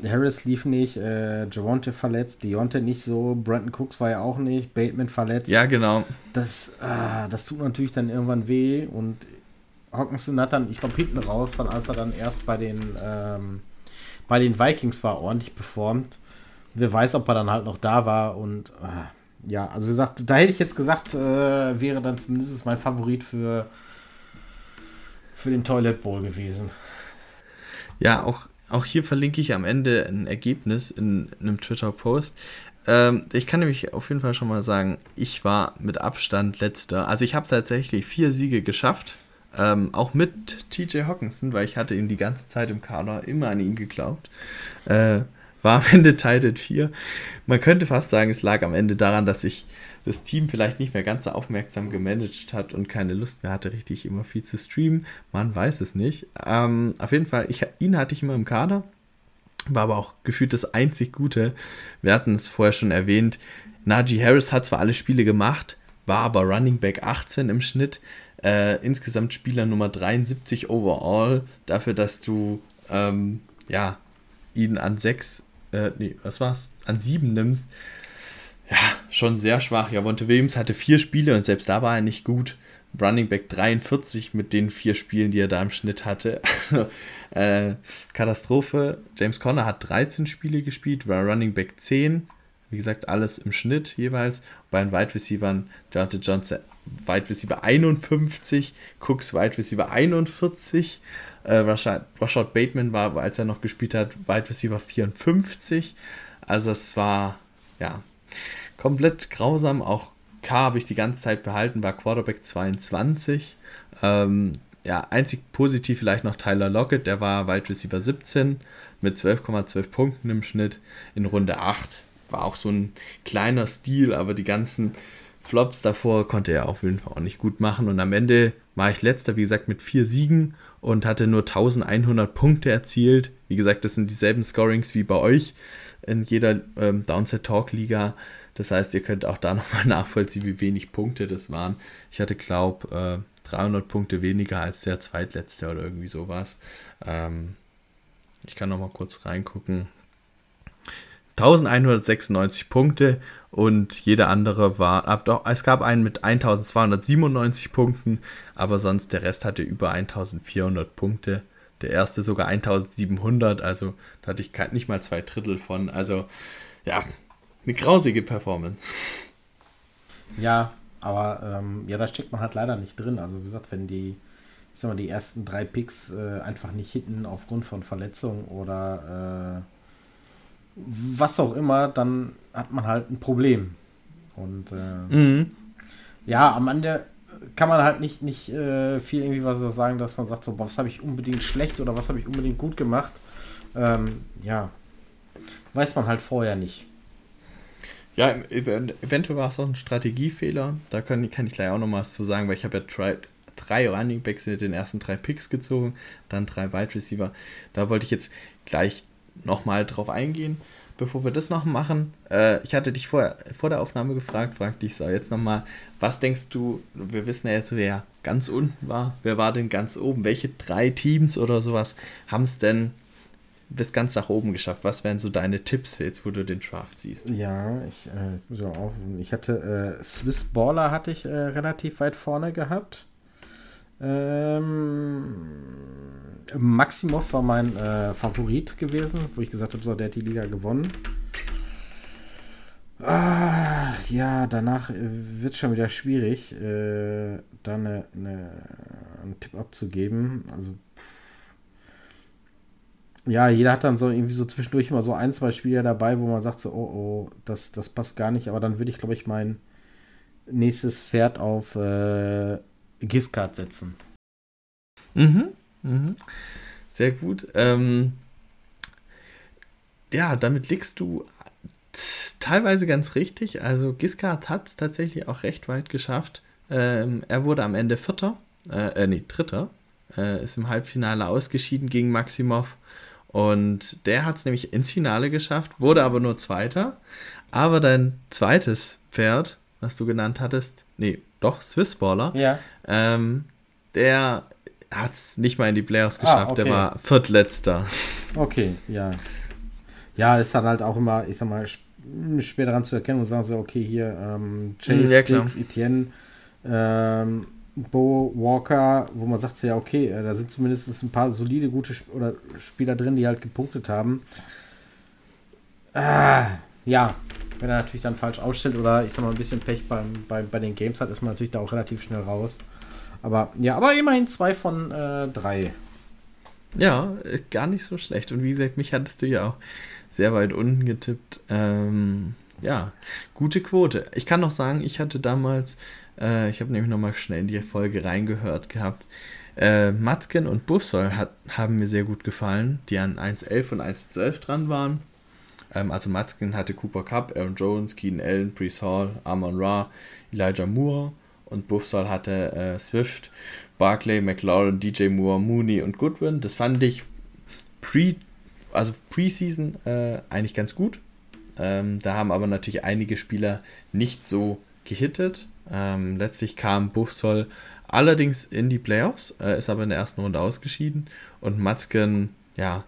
Speaker 2: Harris lief nicht, äh, Javonte verletzt, Deonte nicht so, Brandon Cooks war ja auch nicht, Bateman verletzt.
Speaker 1: Ja, genau.
Speaker 2: Das, äh, das tut natürlich dann irgendwann weh und Hawkinson hat dann, ich glaube, hinten raus, dann als er dann erst bei den, ähm, bei den Vikings war, ordentlich performt. Wer weiß, ob er dann halt noch da war und äh, ja, also wie gesagt, da hätte ich jetzt gesagt, äh, wäre dann zumindest mein Favorit für, für den Toilet Bowl gewesen.
Speaker 1: Ja, auch auch hier verlinke ich am Ende ein Ergebnis in, in einem Twitter-Post. Ähm, ich kann nämlich auf jeden Fall schon mal sagen, ich war mit Abstand letzter. Also ich habe tatsächlich vier Siege geschafft. Ähm, auch mit TJ Hawkinson, weil ich hatte ihn die ganze Zeit im Kader immer an ihn geglaubt. Äh, war am Ende Titan 4. Man könnte fast sagen, es lag am Ende daran, dass ich das Team vielleicht nicht mehr ganz so aufmerksam gemanagt hat und keine Lust mehr hatte, richtig immer viel zu streamen. Man weiß es nicht. Ähm, auf jeden Fall, ich, ihn hatte ich immer im Kader. War aber auch gefühlt das einzig Gute. Wir hatten es vorher schon erwähnt. Najee Harris hat zwar alle Spiele gemacht, war aber Running Back 18 im Schnitt. Äh, insgesamt Spieler Nummer 73 overall. Dafür, dass du ähm, ja, ihn an 6 äh, nee, was war's, an sieben nimmst, ja, schon sehr schwach. Ja, Wonte Williams hatte vier Spiele und selbst da war er nicht gut. Running Back 43 mit den vier Spielen, die er da im Schnitt hatte. Also, äh, Katastrophe. James Conner hat 13 Spiele gespielt, war Running Back 10. Wie gesagt, alles im Schnitt jeweils. Bei den Wide Receivers, Jonathan Johnson, Wide Receiver 51, Cooks Wide Receiver 41. Äh, Rashad, Bateman war, als er noch gespielt hat, Wide Receiver 54. Also es war, ja, komplett grausam. Auch K habe ich die ganze Zeit behalten, war Quarterback 22. Ähm, ja, einzig positiv vielleicht noch Tyler Lockett, der war Wide Receiver 17 mit 12,12 Punkten im Schnitt in Runde 8. War auch so ein kleiner Stil, aber die ganzen Flops davor konnte er auf jeden Fall auch nicht gut machen. Und am Ende war ich letzter, wie gesagt, mit vier Siegen und hatte nur 1100 Punkte erzielt. Wie gesagt, das sind dieselben Scorings wie bei euch in jeder ähm, Downset Talk Liga. Das heißt, ihr könnt auch da nochmal nachvollziehen, wie wenig Punkte das waren. Ich hatte, glaube äh, 300 Punkte weniger als der zweitletzte oder irgendwie sowas. Ähm, ich kann nochmal kurz reingucken. 1196 Punkte und jeder andere war, ab doch, es gab einen mit 1297 Punkten, aber sonst der Rest hatte über 1400 Punkte. Der erste sogar 1700, also da hatte ich nicht mal zwei Drittel von. Also ja, eine grausige Performance.
Speaker 2: Ja, aber ähm, ja, da steckt man halt leider nicht drin. Also wie gesagt, wenn die, ich sag mal, die ersten drei Picks äh, einfach nicht hitten aufgrund von Verletzung oder äh, was auch immer, dann hat man halt ein Problem. Und äh, mhm. ja, am Ende kann man halt nicht, nicht äh, viel irgendwie was sagen, dass man sagt, so, was habe ich unbedingt schlecht oder was habe ich unbedingt gut gemacht. Ähm, ja, weiß man halt vorher nicht.
Speaker 1: Ja, eventuell war es auch ein Strategiefehler. Da kann, kann ich gleich auch noch mal was zu sagen, weil ich habe ja drei, drei Running Backs in den ersten drei Picks gezogen, dann drei Wide Receiver. Da wollte ich jetzt gleich nochmal drauf eingehen. bevor wir das noch machen, äh, ich hatte dich vor, vor der Aufnahme gefragt, frag dich so jetzt nochmal, was denkst du, wir wissen ja jetzt, wer ganz unten war, wer war denn ganz oben, welche drei Teams oder sowas haben es denn bis ganz nach oben geschafft? Was wären so deine Tipps jetzt, wo du den Draft siehst?
Speaker 2: Ja, ich, äh, jetzt muss ich, auf, ich hatte äh, Swiss Baller hatte ich äh, relativ weit vorne gehabt. Ähm, Maximov war mein äh, Favorit gewesen, wo ich gesagt habe, so, der hat die Liga gewonnen. Ah, ja, danach äh, wird schon wieder schwierig, äh, da eine, eine, einen Tipp abzugeben. Also, ja, jeder hat dann so irgendwie so zwischendurch immer so ein, zwei Spieler dabei, wo man sagt so, oh, oh, das, das passt gar nicht. Aber dann würde ich, glaube ich, mein nächstes Pferd auf äh, Giscard setzen.
Speaker 1: Mhm, mhm. Sehr gut. Ähm, ja, damit liegst du teilweise ganz richtig. Also Giscard hat es tatsächlich auch recht weit geschafft. Ähm, er wurde am Ende Vierter, äh, äh nee, Dritter, äh, ist im Halbfinale ausgeschieden gegen Maximov. Und der hat es nämlich ins Finale geschafft, wurde aber nur Zweiter. Aber dein zweites Pferd, was du genannt hattest, nee, doch, Swissballer, ja. ähm, der hat es nicht mal in die Playoffs ah, geschafft, ah, okay. der war Viertletzter.
Speaker 2: Okay, ja. Ja, ist dann halt auch immer, ich sag mal, schwer daran zu erkennen und sagen so, okay, hier ähm, Chase, ja, Dix, Etienne, ähm, Bo Walker, wo man sagt, ja, okay, äh, da sind zumindest ein paar solide, gute Sp oder Spieler drin, die halt gepunktet haben. Ah, ja, wenn er natürlich dann falsch ausstellt oder ich sag mal ein bisschen Pech beim, bei, bei den Games hat, ist man natürlich da auch relativ schnell raus. Aber ja, aber immerhin zwei von äh, drei.
Speaker 1: Ja, äh, gar nicht so schlecht. Und wie gesagt, mich hattest du ja auch sehr weit unten getippt. Ähm, ja, gute Quote. Ich kann noch sagen, ich hatte damals, äh, ich habe nämlich nochmal schnell in die Folge reingehört gehabt. Äh, Matzken und Buffsoll hat, haben mir sehr gut gefallen, die an 1.11 und 1.12 dran waren. Ähm, also Matzken hatte Cooper Cup, Aaron Jones, Keenan Allen, Brees Hall, Amon Ra, Elijah Moore und Buffsall hatte äh, Swift, Barclay, McLaurin, DJ Moore, Mooney und Goodwin. Das fand ich pre, also Preseason äh, eigentlich ganz gut. Ähm, da haben aber natürlich einige Spieler nicht so gehittet. Ähm, letztlich kam Buffsoll allerdings in die Playoffs, äh, ist aber in der ersten Runde ausgeschieden und Matzken, ja,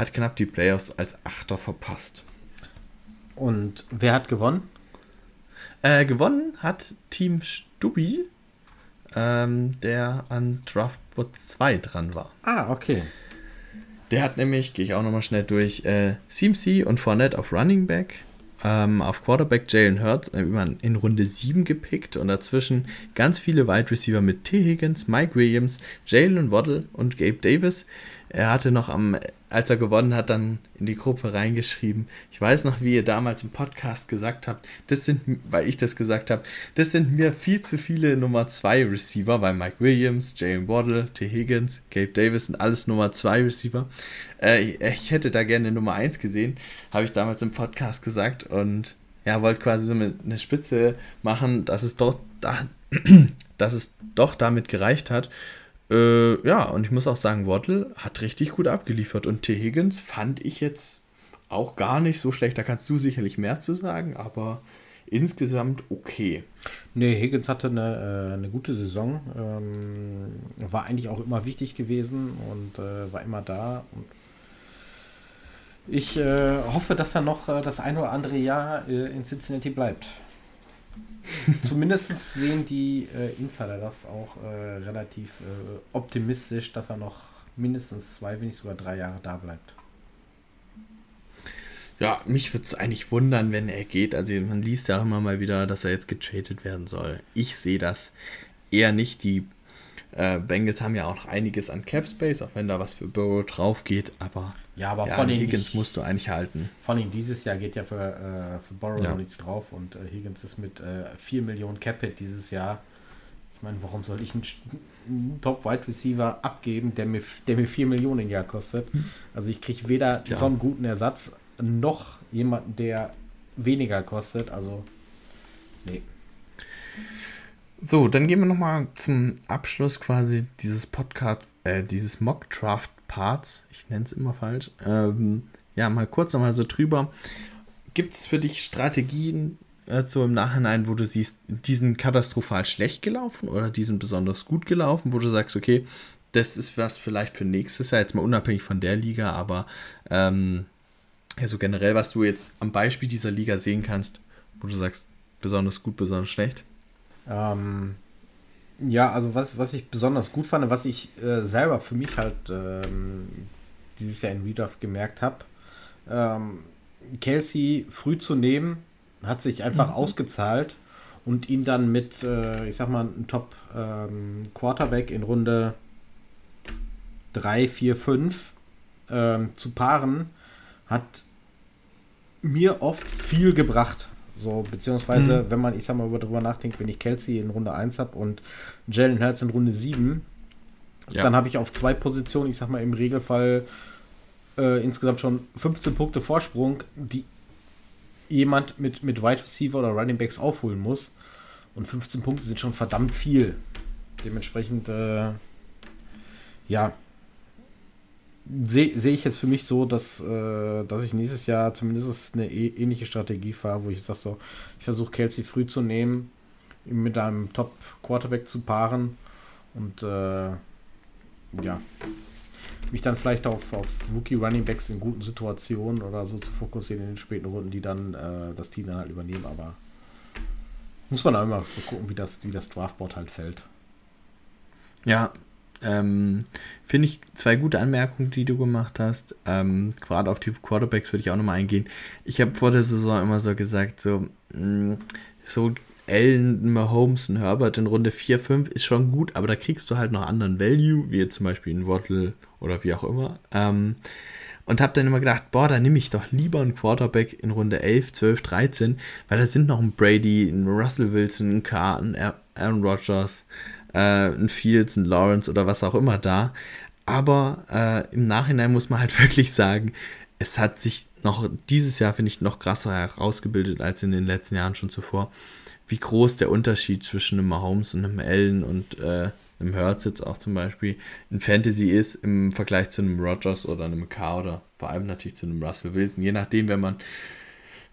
Speaker 1: hat knapp die Playoffs als Achter verpasst.
Speaker 2: Und wer hat gewonnen?
Speaker 1: Äh, gewonnen hat Team Stubbi, ähm, der an Draftbot 2 dran war.
Speaker 2: Ah, okay.
Speaker 1: Der hat nämlich, gehe ich auch nochmal schnell durch, äh, CMC und Fournette auf Running Back, ähm, auf Quarterback Jalen Hurts äh, in Runde 7 gepickt und dazwischen ganz viele Wide Receiver mit T. Higgins, Mike Williams, Jalen Waddle und Gabe Davis. Er hatte noch am als er gewonnen hat, dann in die Gruppe reingeschrieben. Ich weiß noch, wie ihr damals im Podcast gesagt habt, das sind, weil ich das gesagt habe, das sind mir viel zu viele Nummer 2 Receiver, weil Mike Williams, Jalen Waddle, T. Higgins, Gabe Davis sind alles Nummer 2 Receiver. Äh, ich hätte da gerne Nummer 1 gesehen, habe ich damals im Podcast gesagt und ja, wollte quasi so eine Spitze machen, dass es doch, da, dass es doch damit gereicht hat. Äh, ja, und ich muss auch sagen, Waddle hat richtig gut abgeliefert. Und T. Higgins fand ich jetzt auch gar nicht so schlecht. Da kannst du sicherlich mehr zu sagen, aber insgesamt okay.
Speaker 2: Nee, Higgins hatte eine, äh, eine gute Saison. Ähm, war eigentlich auch immer wichtig gewesen und äh, war immer da. Und ich äh, hoffe, dass er noch äh, das ein oder andere Jahr äh, in Cincinnati bleibt. Zumindest sehen die äh, Insider das auch äh, relativ äh, optimistisch, dass er noch mindestens zwei, wenn nicht sogar drei Jahre da bleibt.
Speaker 1: Ja, mich würde es eigentlich wundern, wenn er geht. Also man liest ja auch immer mal wieder, dass er jetzt getradet werden soll. Ich sehe das eher nicht. Die äh, Bengals haben ja auch noch einiges an Cap Space, auch wenn da was für Burrow drauf geht, aber
Speaker 2: ja, aber
Speaker 1: ja,
Speaker 2: von
Speaker 1: Higgins nicht, musst du eigentlich halten.
Speaker 2: Vor allem dieses Jahr geht ja für, äh, für Borrow ja. nichts drauf und äh, Higgins ist mit äh, 4 Millionen Capit dieses Jahr. Ich meine, warum soll ich einen, einen Top-Wide Receiver abgeben, der mir, der mir 4 Millionen im Jahr kostet? Also ich kriege weder ja. so einen guten Ersatz noch jemanden, der weniger kostet. Also, nee.
Speaker 1: So, dann gehen wir nochmal zum Abschluss quasi dieses Podcast, äh, dieses Mock Draft Parts, ich nenne es immer falsch, ähm, ja, mal kurz nochmal so drüber. Gibt es für dich Strategien, äh, so im Nachhinein, wo du siehst, diesen katastrophal schlecht gelaufen oder diesen besonders gut gelaufen, wo du sagst, okay, das ist was vielleicht für nächstes Jahr, jetzt mal unabhängig von der Liga, aber ähm, also generell, was du jetzt am Beispiel dieser Liga sehen kannst, wo du sagst, besonders gut, besonders schlecht?
Speaker 2: Ähm, ja, also was, was ich besonders gut fand, was ich äh, selber für mich halt ähm, dieses Jahr in Redraft gemerkt habe, ähm, Kelsey früh zu nehmen, hat sich einfach mhm. ausgezahlt und ihn dann mit, äh, ich sag mal, einem Top ähm, Quarterback in Runde 3, 4, 5 zu paaren, hat mir oft viel gebracht. So, beziehungsweise, mhm. wenn man, ich sag mal, darüber nachdenkt, wenn ich Kelsey in Runde 1 habe und Jalen Hurts in Runde 7, ja. dann habe ich auf zwei Positionen, ich sag mal, im Regelfall äh, insgesamt schon 15 Punkte Vorsprung, die jemand mit, mit Wide Receiver oder Running Backs aufholen muss. Und 15 Punkte sind schon verdammt viel. Dementsprechend, äh, ja, sehe seh ich jetzt für mich so, dass, äh, dass ich nächstes Jahr zumindest eine e ähnliche Strategie fahre, wo ich sage so, ich versuche Kelsey früh zu nehmen, ihn mit einem Top-Quarterback zu paaren und äh, ja, mich dann vielleicht auf, auf Rookie Running Backs in guten Situationen oder so zu fokussieren in den späten Runden, die dann äh, das Team dann halt übernehmen, aber muss man auch immer so gucken, wie das, wie das Draftboard halt fällt.
Speaker 1: Ja, ähm, Finde ich zwei gute Anmerkungen, die du gemacht hast. Ähm, Gerade auf die Quarterbacks würde ich auch nochmal eingehen. Ich habe vor der Saison immer so gesagt, so, mh, mm, so Allen, Mahomes und Herbert in Runde 4, 5 ist schon gut, aber da kriegst du halt noch anderen Value, wie zum Beispiel ein Waddle oder wie auch immer. Ähm, und habe dann immer gedacht, boah, da nehme ich doch lieber einen Quarterback in Runde 11, 12, 13, weil da sind noch ein Brady, ein Russell Wilson, ein Carr, ein Aaron Rodgers, äh, ein Fields, ein Lawrence oder was auch immer da. Aber äh, im Nachhinein muss man halt wirklich sagen, es hat sich noch dieses Jahr, finde ich, noch krasser herausgebildet als in den letzten Jahren schon zuvor, wie groß der Unterschied zwischen einem Mahomes und einem Allen und äh, einem Hertz jetzt auch zum Beispiel in Fantasy ist im Vergleich zu einem Rogers oder einem K oder vor allem natürlich zu einem Russell Wilson. Je nachdem, wenn man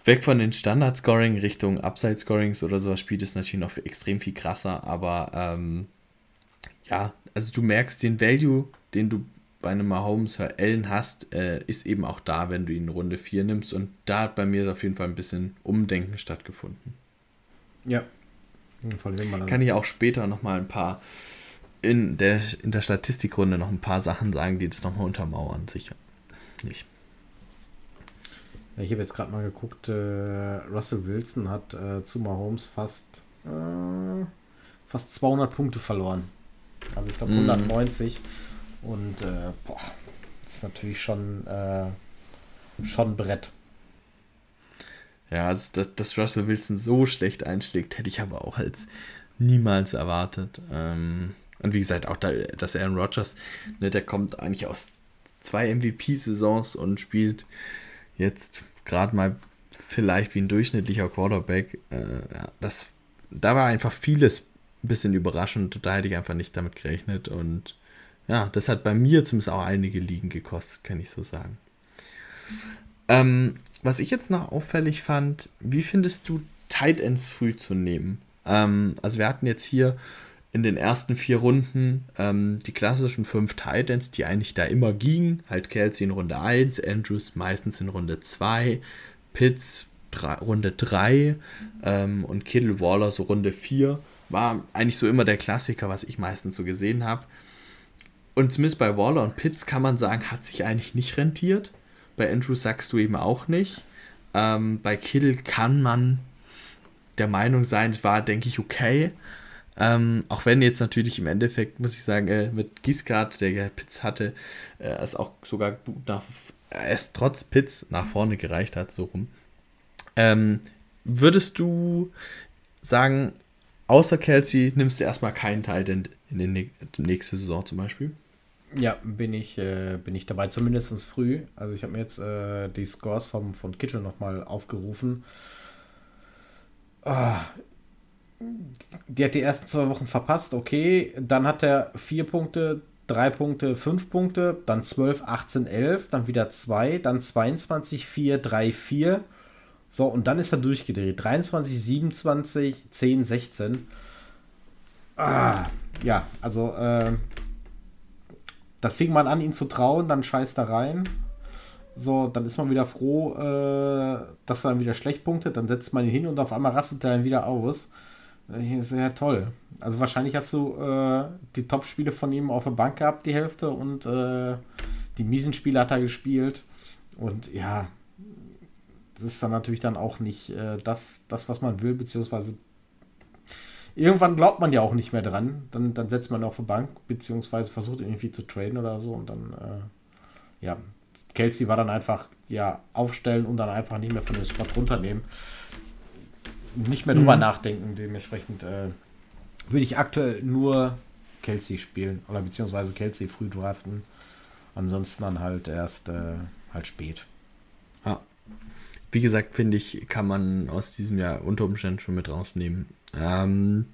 Speaker 1: weg von den Standard-Scoring Richtung Upside-Scorings oder sowas spielt, ist natürlich noch extrem viel krasser. Aber ähm, ja, also du merkst den Value, den du bei einem Mahomes Allen hast, äh, ist eben auch da, wenn du ihn in Runde 4 nimmst. Und da hat bei mir auf jeden Fall ein bisschen Umdenken stattgefunden.
Speaker 2: Ja.
Speaker 1: Kann ich auch später nochmal ein paar in der, in der Statistikrunde noch ein paar Sachen sagen, die das nochmal untermauern, sicher. Nicht.
Speaker 2: Ich habe jetzt gerade mal geguckt, äh, Russell Wilson hat äh, zu Mahomes fast, äh, fast 200 Punkte verloren. Also ich glaube 190. Mm. Und äh, boah, das ist natürlich schon, äh, schon Brett.
Speaker 1: Ja, also dass, dass Russell Wilson so schlecht einschlägt, hätte ich aber auch als niemals erwartet. Ähm, und wie gesagt, auch da, dass Aaron Rodgers, ne, der kommt eigentlich aus zwei MVP-Saisons und spielt jetzt gerade mal vielleicht wie ein durchschnittlicher Quarterback. Äh, das, da war einfach vieles ein bisschen überraschend. Da hätte ich einfach nicht damit gerechnet. Und ja, das hat bei mir zumindest auch einige Ligen gekostet, kann ich so sagen. Ähm, was ich jetzt noch auffällig fand, wie findest du Tight Ends früh zu nehmen? Ähm, also wir hatten jetzt hier in den ersten vier Runden ähm, die klassischen fünf Titans, die eigentlich da immer gingen. Halt Kelsey in Runde 1, Andrews meistens in Runde 2, Pitts drei, Runde 3 ähm, und Kittle Waller so Runde 4. War eigentlich so immer der Klassiker, was ich meistens so gesehen habe. Und zumindest bei Waller und Pitts kann man sagen, hat sich eigentlich nicht rentiert. Bei Andrews sagst du eben auch nicht. Ähm, bei Kittle kann man der Meinung sein, es war, denke ich, okay. Ähm, auch wenn jetzt natürlich im Endeffekt, muss ich sagen, äh, mit Giscard, der ja Pitts hatte, äh, es auch sogar gut nach, es trotz Pitts nach vorne gereicht hat, so rum. Ähm, würdest du sagen, außer Kelsey nimmst du erstmal keinen Teil in, in die nächste Saison zum Beispiel?
Speaker 2: Ja, bin ich, äh, bin ich dabei, zumindest früh. Also ich habe mir jetzt äh, die Scores vom, von Kittel nochmal aufgerufen. Ah, die hat die ersten zwei Wochen verpasst, okay. Dann hat er vier Punkte, 3 Punkte, 5 Punkte, dann 12, 18, 11, dann wieder 2, dann 22, 4, 3, 4. So, und dann ist er durchgedreht. 23, 27, 10, 16. Ah, ja, also, äh, dann fing man an, ihn zu trauen, dann scheißt er rein. So, dann ist man wieder froh, äh, dass er dann wieder schlecht punktet. Dann setzt man ihn hin und auf einmal rastet er dann wieder aus. Sehr toll. Also wahrscheinlich hast du äh, die Top-Spiele von ihm auf der Bank gehabt, die Hälfte, und äh, die miesen Spiele hat er gespielt. Und ja, das ist dann natürlich dann auch nicht äh, das, das, was man will, beziehungsweise irgendwann glaubt man ja auch nicht mehr dran. Dann, dann setzt man auf der Bank, beziehungsweise versucht irgendwie zu traden oder so und dann, äh, ja, Kelsey war dann einfach, ja, aufstellen und dann einfach nicht mehr von dem Spot runternehmen nicht mehr drüber mhm. nachdenken. Dementsprechend äh, würde ich aktuell nur Kelsey spielen oder beziehungsweise Kelsey früh draften. Ansonsten dann halt erst äh, halt spät.
Speaker 1: Ja. Wie gesagt, finde ich, kann man aus diesem Jahr unter Umständen schon mit rausnehmen. Ähm,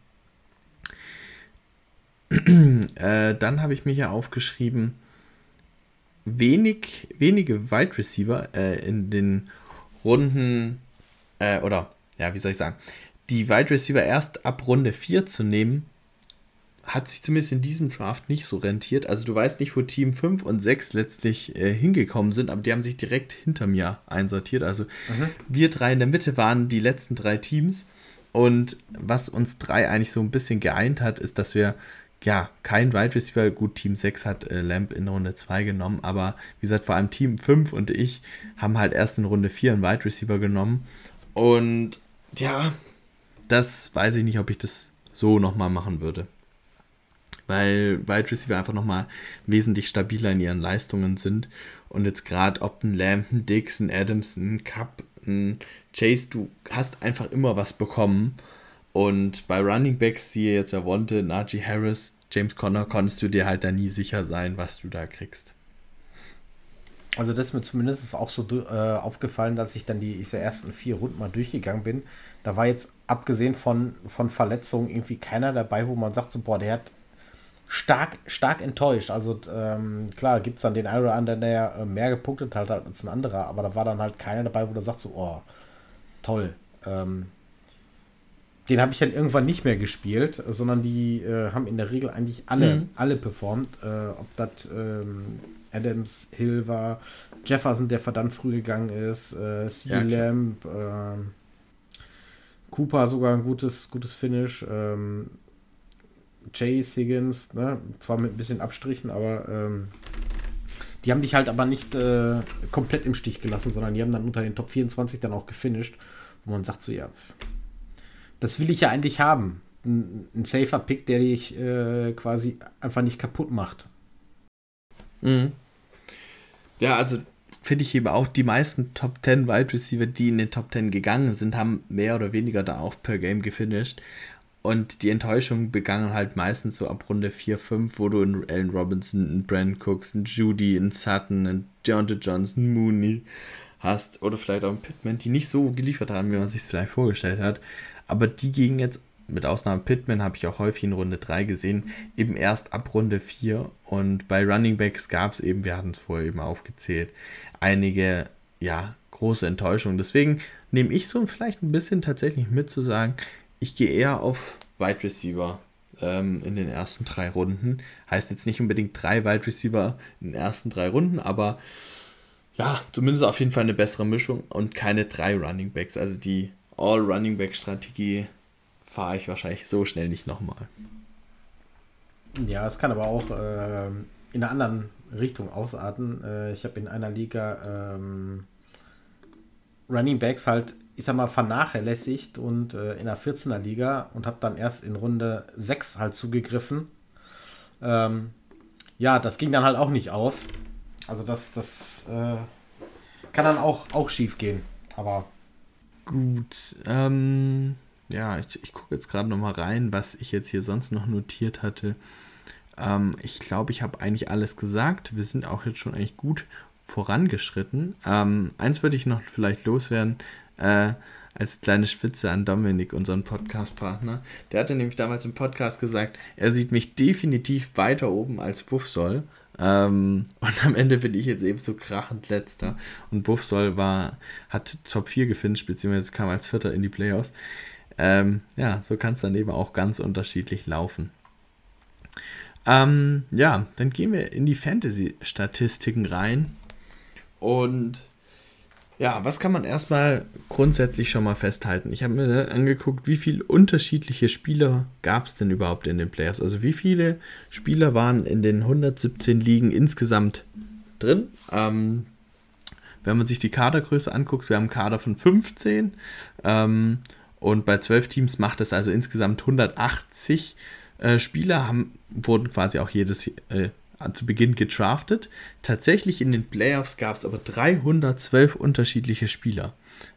Speaker 1: äh, dann habe ich mir hier aufgeschrieben, wenig, wenige Wide Receiver äh, in den Runden äh, oder ja, wie soll ich sagen, die Wide Receiver erst ab Runde 4 zu nehmen, hat sich zumindest in diesem Draft nicht so rentiert. Also du weißt nicht, wo Team 5 und 6 letztlich äh, hingekommen sind, aber die haben sich direkt hinter mir einsortiert. Also mhm. wir drei in der Mitte waren die letzten drei Teams. Und was uns drei eigentlich so ein bisschen geeint hat, ist, dass wir ja kein Wide Receiver, gut, Team 6 hat äh, Lamp in Runde 2 genommen, aber wie gesagt, vor allem Team 5 und ich haben halt erst in Runde 4 einen Wide Receiver genommen. Und ja, das weiß ich nicht, ob ich das so nochmal machen würde. Weil Wide Receiver einfach nochmal wesentlich stabiler in ihren Leistungen sind. Und jetzt gerade ob ein Lamb, ein Dix, ein Adams, ein Cup, ein Chase, du hast einfach immer was bekommen. Und bei Running Backs, die jetzt Avonte, Najee Harris, James Conner, konntest du dir halt da nie sicher sein, was du da kriegst.
Speaker 2: Also das ist mir zumindest auch so äh, aufgefallen, dass ich dann die diese ersten vier Runden mal durchgegangen bin. Da war jetzt abgesehen von, von Verletzungen irgendwie keiner dabei, wo man sagt so, boah, der hat stark, stark enttäuscht. Also ähm, klar, gibt es dann den einen oder anderen, der äh, mehr gepunktet hat als ein anderer, aber da war dann halt keiner dabei, wo du sagst so, oh, toll. Ähm, den habe ich dann irgendwann nicht mehr gespielt, sondern die äh, haben in der Regel eigentlich alle, mhm. alle performt. Äh, ob das ähm, Adams, Hill war, Jefferson, der verdammt früh gegangen ist, äh, ja, Lamb, äh, Cooper sogar ein gutes, gutes Finish, ähm, Chase, Higgins, ne? zwar mit ein bisschen Abstrichen, aber ähm, die haben dich halt aber nicht äh, komplett im Stich gelassen, sondern die haben dann unter den Top 24 dann auch gefinisht, wo man sagt so, ja, das will ich ja eigentlich haben. Ein, ein safer Pick, der dich äh, quasi einfach nicht kaputt macht.
Speaker 1: Mhm. Ja, also finde ich eben auch, die meisten Top 10 Wide Receiver, die in den Top 10 gegangen sind, haben mehr oder weniger da auch per Game gefinisht. Und die Enttäuschung begangen halt meistens so ab Runde 4, 5, wo du einen Allen Robinson, einen Brand Cooks, einen Judy, einen Sutton, einen Deontay Johnson, Mooney hast. Oder vielleicht auch einen Pittman, die nicht so geliefert haben, wie man sich vielleicht vorgestellt hat. Aber die gingen jetzt mit Ausnahme Pittman habe ich auch häufig in Runde 3 gesehen, eben erst ab Runde 4. Und bei Running Backs gab es eben, wir hatten es vorher eben aufgezählt, einige, ja, große Enttäuschungen. Deswegen nehme ich so vielleicht ein bisschen tatsächlich mit zu sagen, ich gehe eher auf Wide Receiver ähm, in den ersten drei Runden. Heißt jetzt nicht unbedingt drei Wide Receiver in den ersten drei Runden, aber ja, zumindest auf jeden Fall eine bessere Mischung und keine drei Running Backs. Also die All Running Back Strategie fahre ich wahrscheinlich so schnell nicht nochmal.
Speaker 2: Ja, es kann aber auch äh, in einer anderen Richtung ausarten. Äh, ich habe in einer Liga ähm, Running Backs halt, ich sag mal, vernachlässigt und äh, in der 14er Liga und habe dann erst in Runde 6 halt zugegriffen. Ähm, ja, das ging dann halt auch nicht auf. Also das, das äh, kann dann auch, auch schief gehen. Aber
Speaker 1: gut. Ähm, ja, ich, ich gucke jetzt gerade nochmal rein, was ich jetzt hier sonst noch notiert hatte. Ähm, ich glaube, ich habe eigentlich alles gesagt. Wir sind auch jetzt schon eigentlich gut vorangeschritten. Ähm, eins würde ich noch vielleicht loswerden. äh, als kleine Spitze an Dominik, unseren Podcast-Partner. Der hatte nämlich damals im Podcast gesagt, er sieht mich definitiv weiter oben als Buffsoll. Ähm, und am Ende bin ich jetzt eben so krachend letzter. Und Buffsoll war, hat Top 4 gefinisht, beziehungsweise kam als Vierter in die Playoffs. Ähm, ja, so kann es dann eben auch ganz unterschiedlich laufen. Ähm, ja, dann gehen wir in die Fantasy-Statistiken rein. Und ja, was kann man erstmal grundsätzlich schon mal festhalten? Ich habe mir angeguckt, wie viele unterschiedliche Spieler gab es denn überhaupt in den Players? Also wie viele Spieler waren in den 117 Ligen insgesamt drin? Ähm, wenn man sich die Kadergröße anguckt, wir haben einen Kader von 15 ähm, und bei 12 Teams macht es also insgesamt 180 äh, Spieler, haben, wurden quasi auch jedes äh, zu Beginn gedraftet. Tatsächlich in den Playoffs gab es aber 312 unterschiedliche Spieler.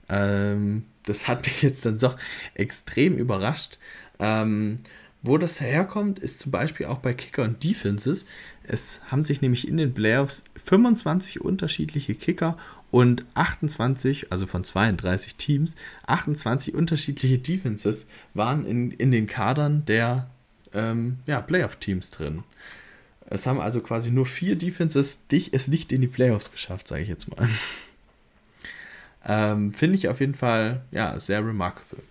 Speaker 1: Ähm, das hat mich jetzt dann doch extrem überrascht. Ähm, wo das herkommt, ist zum Beispiel auch bei Kicker und Defenses. Es haben sich nämlich in den Playoffs 25 unterschiedliche Kicker und 28, also von 32 Teams, 28 unterschiedliche Defenses waren in, in den Kadern der ähm, ja, Playoff-Teams drin. Es haben also quasi nur vier Defenses dich es nicht in die Playoffs geschafft, sage ich jetzt mal. ähm, Finde ich auf jeden Fall ja, sehr remarkable.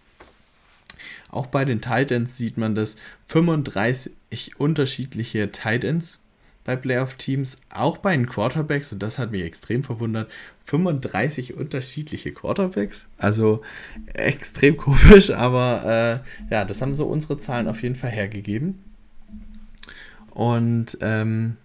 Speaker 1: Auch bei den Titans sieht man das 35 unterschiedliche Titans bei Playoff-Teams, auch bei den Quarterbacks, und das hat mich extrem verwundert, 35 unterschiedliche Quarterbacks. Also extrem komisch, aber äh, ja, das haben so unsere Zahlen auf jeden Fall hergegeben. Und ähm,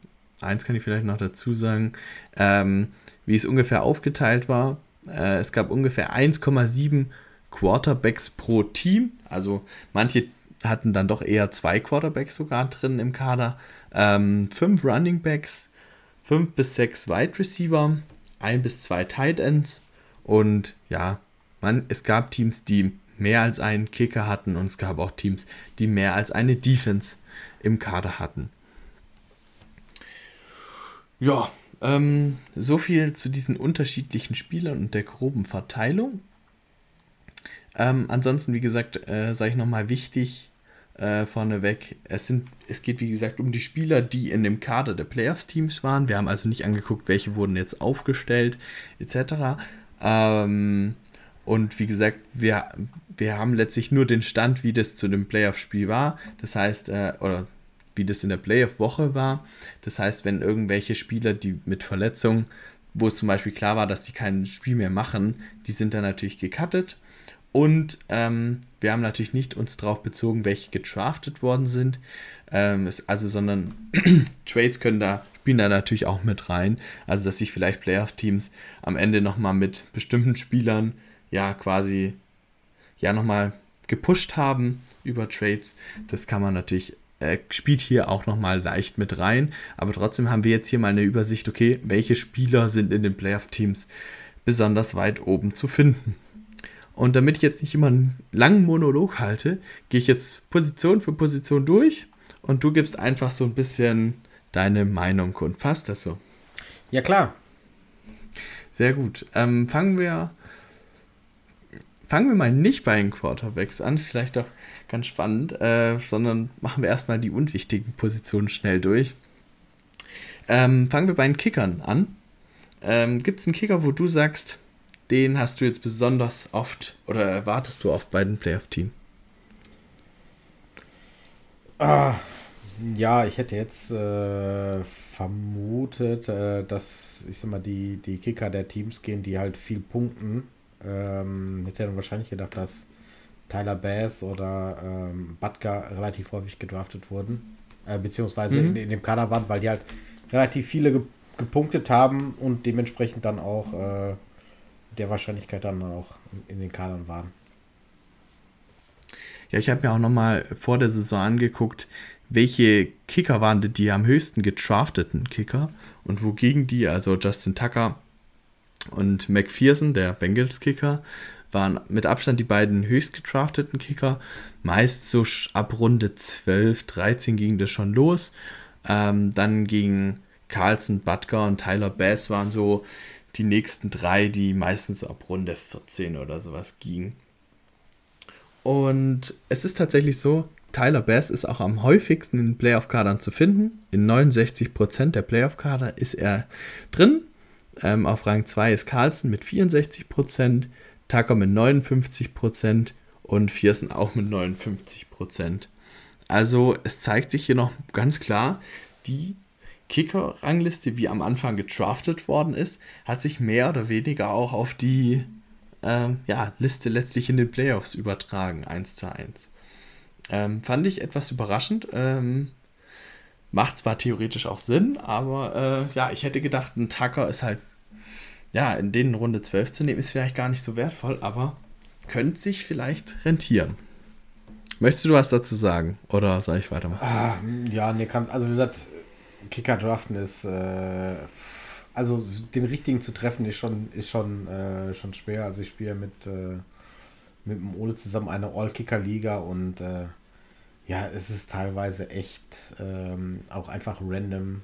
Speaker 1: eins kann ich vielleicht noch dazu sagen, ähm, wie es ungefähr aufgeteilt war. Äh, es gab ungefähr 1,7 Quarterbacks pro Team. Also manche hatten dann doch eher zwei Quarterbacks sogar drin im Kader. Ähm, fünf Running Backs, fünf bis sechs Wide Receiver, ein bis zwei Tight Ends und ja, man, es gab Teams, die mehr als einen Kicker hatten und es gab auch Teams, die mehr als eine Defense im Kader hatten. Ja, ähm, so viel zu diesen unterschiedlichen Spielern und der groben Verteilung. Ähm, ansonsten, wie gesagt, äh, sage ich nochmal wichtig äh, vorneweg, es, sind, es geht wie gesagt um die Spieler, die in dem Kader der Playoffs-Teams waren. Wir haben also nicht angeguckt, welche wurden jetzt aufgestellt, etc. Ähm, und wie gesagt, wir, wir haben letztlich nur den Stand, wie das zu dem Playoff-Spiel war. Das heißt, äh, oder wie das in der Playoff-Woche war. Das heißt, wenn irgendwelche Spieler, die mit Verletzungen, wo es zum Beispiel klar war, dass die kein Spiel mehr machen, die sind dann natürlich gecuttet. Und ähm, wir haben natürlich nicht uns darauf bezogen, welche gedraftet worden sind. Ähm, es, also, sondern Trades können da, spielen da natürlich auch mit rein. Also, dass sich vielleicht Playoff-Teams am Ende nochmal mit bestimmten Spielern ja quasi ja nochmal gepusht haben über Trades. Das kann man natürlich äh, spielt hier auch nochmal leicht mit rein. Aber trotzdem haben wir jetzt hier mal eine Übersicht, okay, welche Spieler sind in den Playoff-Teams besonders weit oben zu finden. Und damit ich jetzt nicht immer einen langen Monolog halte, gehe ich jetzt Position für Position durch und du gibst einfach so ein bisschen deine Meinung und passt das so?
Speaker 2: Ja, klar.
Speaker 1: Sehr gut. Ähm, fangen wir fangen wir mal nicht bei den Quarterbacks an, ist vielleicht doch ganz spannend, äh, sondern machen wir erstmal die unwichtigen Positionen schnell durch. Ähm, fangen wir bei den Kickern an. Ähm, Gibt es einen Kicker, wo du sagst, den hast du jetzt besonders oft oder erwartest du oft bei den Playoff-Team?
Speaker 2: Ah, ja, ich hätte jetzt äh, vermutet, äh, dass ich sag mal, die, die Kicker der Teams gehen, die halt viel punkten ähm, hätte dann wahrscheinlich gedacht, dass Tyler Bass oder ähm, Butker relativ häufig gedraftet wurden. Äh, beziehungsweise mhm. in, in, dem Kader waren, weil die halt relativ viele ge gepunktet haben und dementsprechend dann auch äh, der Wahrscheinlichkeit dann auch in, den Kadern waren.
Speaker 1: Ja, ich habe mir auch nochmal vor der Saison angeguckt, welche Kicker waren die, die am höchsten gedrafteten Kicker und wogegen die, also Justin Tucker und McPherson, der Bengals-Kicker, waren mit Abstand die beiden höchst gedrafteten Kicker. Meist so ab Runde 12, 13 ging das schon los. Ähm, dann gegen Carlson, Butker und Tyler Bass waren so die nächsten drei, die meistens so ab Runde 14 oder sowas gingen. Und es ist tatsächlich so, Tyler Bass ist auch am häufigsten in Playoff-Kadern zu finden. In 69% der Playoff-Kader ist er drin. Ähm, auf Rang 2 ist Carlson mit 64%, Tucker mit 59% und Viersen auch mit 59%. Also es zeigt sich hier noch ganz klar, die Kicker-Rangliste, wie am Anfang gedraftet worden ist, hat sich mehr oder weniger auch auf die ähm, ja, Liste letztlich in den Playoffs übertragen, 1 zu 1. Ähm, fand ich etwas überraschend. Ähm, macht zwar theoretisch auch Sinn, aber äh, ja, ich hätte gedacht, ein Tucker ist halt, ja, in denen Runde 12 zu nehmen, ist vielleicht gar nicht so wertvoll, aber könnte sich vielleicht rentieren. Möchtest du was dazu sagen oder soll ich weitermachen?
Speaker 2: Ah, ja, nee, kann, also wie gesagt, Kicker draften ist, äh, also den richtigen zu treffen ist schon, ist schon, äh, schon schwer. Also ich spiele mit, äh, mit dem Ole zusammen eine All-Kicker-Liga und äh, ja, es ist teilweise echt ähm, auch einfach random,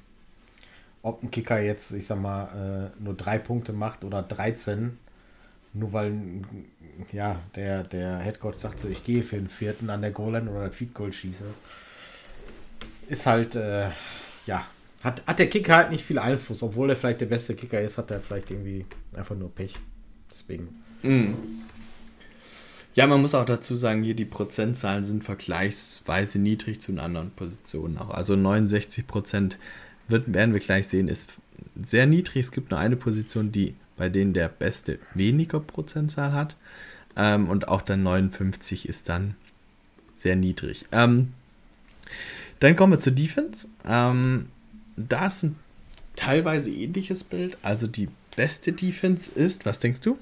Speaker 2: ob ein Kicker jetzt, ich sag mal, äh, nur drei Punkte macht oder 13, nur weil ja, der, der Headcoach sagt so, ich gehe für den vierten an der Goal-Line oder das Feed Goal schieße. Ist halt, äh, ja, hat, hat der Kicker halt nicht viel Einfluss, obwohl er vielleicht der beste Kicker ist, hat er vielleicht irgendwie einfach nur Pech. Deswegen. Mm.
Speaker 1: Ja, man muss auch dazu sagen, hier die Prozentzahlen sind vergleichsweise niedrig zu den anderen Positionen auch. Also 69 Prozent wird, werden wir gleich sehen, ist sehr niedrig. Es gibt nur eine Position, die bei denen der Beste weniger Prozentzahl hat. Ähm, und auch dann 59 ist dann sehr niedrig. Ähm, dann kommen wir zur Defense. Ähm, da ist ein teilweise ähnliches Bild. Also die beste Defense ist, was denkst du?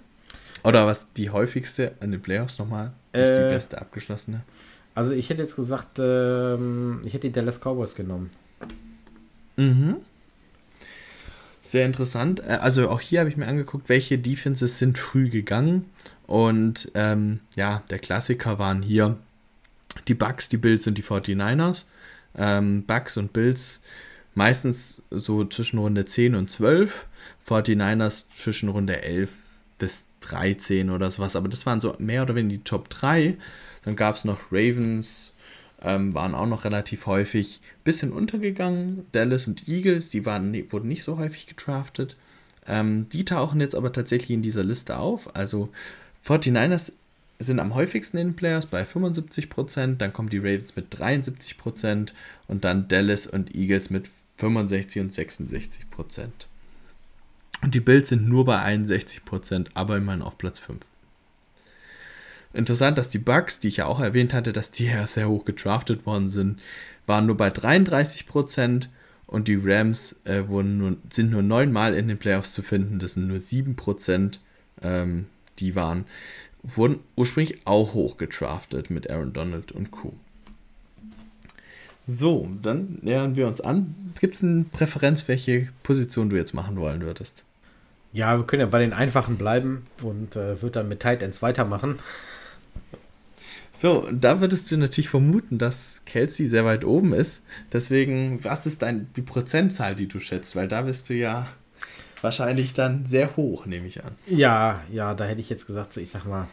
Speaker 1: Oder was die häufigste an den Playoffs nochmal? Nicht äh, die beste
Speaker 2: abgeschlossene. Also ich hätte jetzt gesagt, ähm, ich hätte die Dallas Cowboys genommen.
Speaker 1: Mhm. Sehr interessant. Äh, also auch hier habe ich mir angeguckt, welche Defenses sind früh gegangen. Und ähm, ja, der Klassiker waren hier die Bucks, die Bills und die 49ers. Ähm, Bucks und Bills meistens so zwischen Runde 10 und 12. 49ers zwischen Runde 11 bis 13 oder sowas. Aber das waren so mehr oder weniger die Top 3. Dann gab es noch Ravens, ähm, waren auch noch relativ häufig. Bisschen untergegangen. Dallas und Eagles, die waren, wurden nicht so häufig gedraftet. Ähm, die tauchen jetzt aber tatsächlich in dieser Liste auf. Also 49ers sind am häufigsten in den Players bei 75%, dann kommen die Ravens mit 73% und dann Dallas und Eagles mit 65 und 66 Prozent. Und die Bills sind nur bei 61 Prozent, aber immerhin auf Platz 5. Interessant, dass die Bucks, die ich ja auch erwähnt hatte, dass die ja sehr hoch gedraftet worden sind, waren nur bei 33 Prozent und die Rams äh, wurden nur, sind nur neunmal in den Playoffs zu finden. Das sind nur 7 Prozent. Ähm, die waren, wurden ursprünglich auch hoch gedraftet mit Aaron Donald und Co. So, dann nähern wir uns an. Gibt es eine Präferenz, welche Position du jetzt machen wollen würdest?
Speaker 2: Ja, wir können ja bei den einfachen bleiben und äh, würde dann mit Tight Ends weitermachen.
Speaker 1: So, da würdest du natürlich vermuten, dass Kelsey sehr weit oben ist. Deswegen, was ist dein, die Prozentzahl, die du schätzt? Weil da bist du ja wahrscheinlich dann sehr hoch, nehme ich an.
Speaker 2: Ja, ja, da hätte ich jetzt gesagt, so, ich sag mal,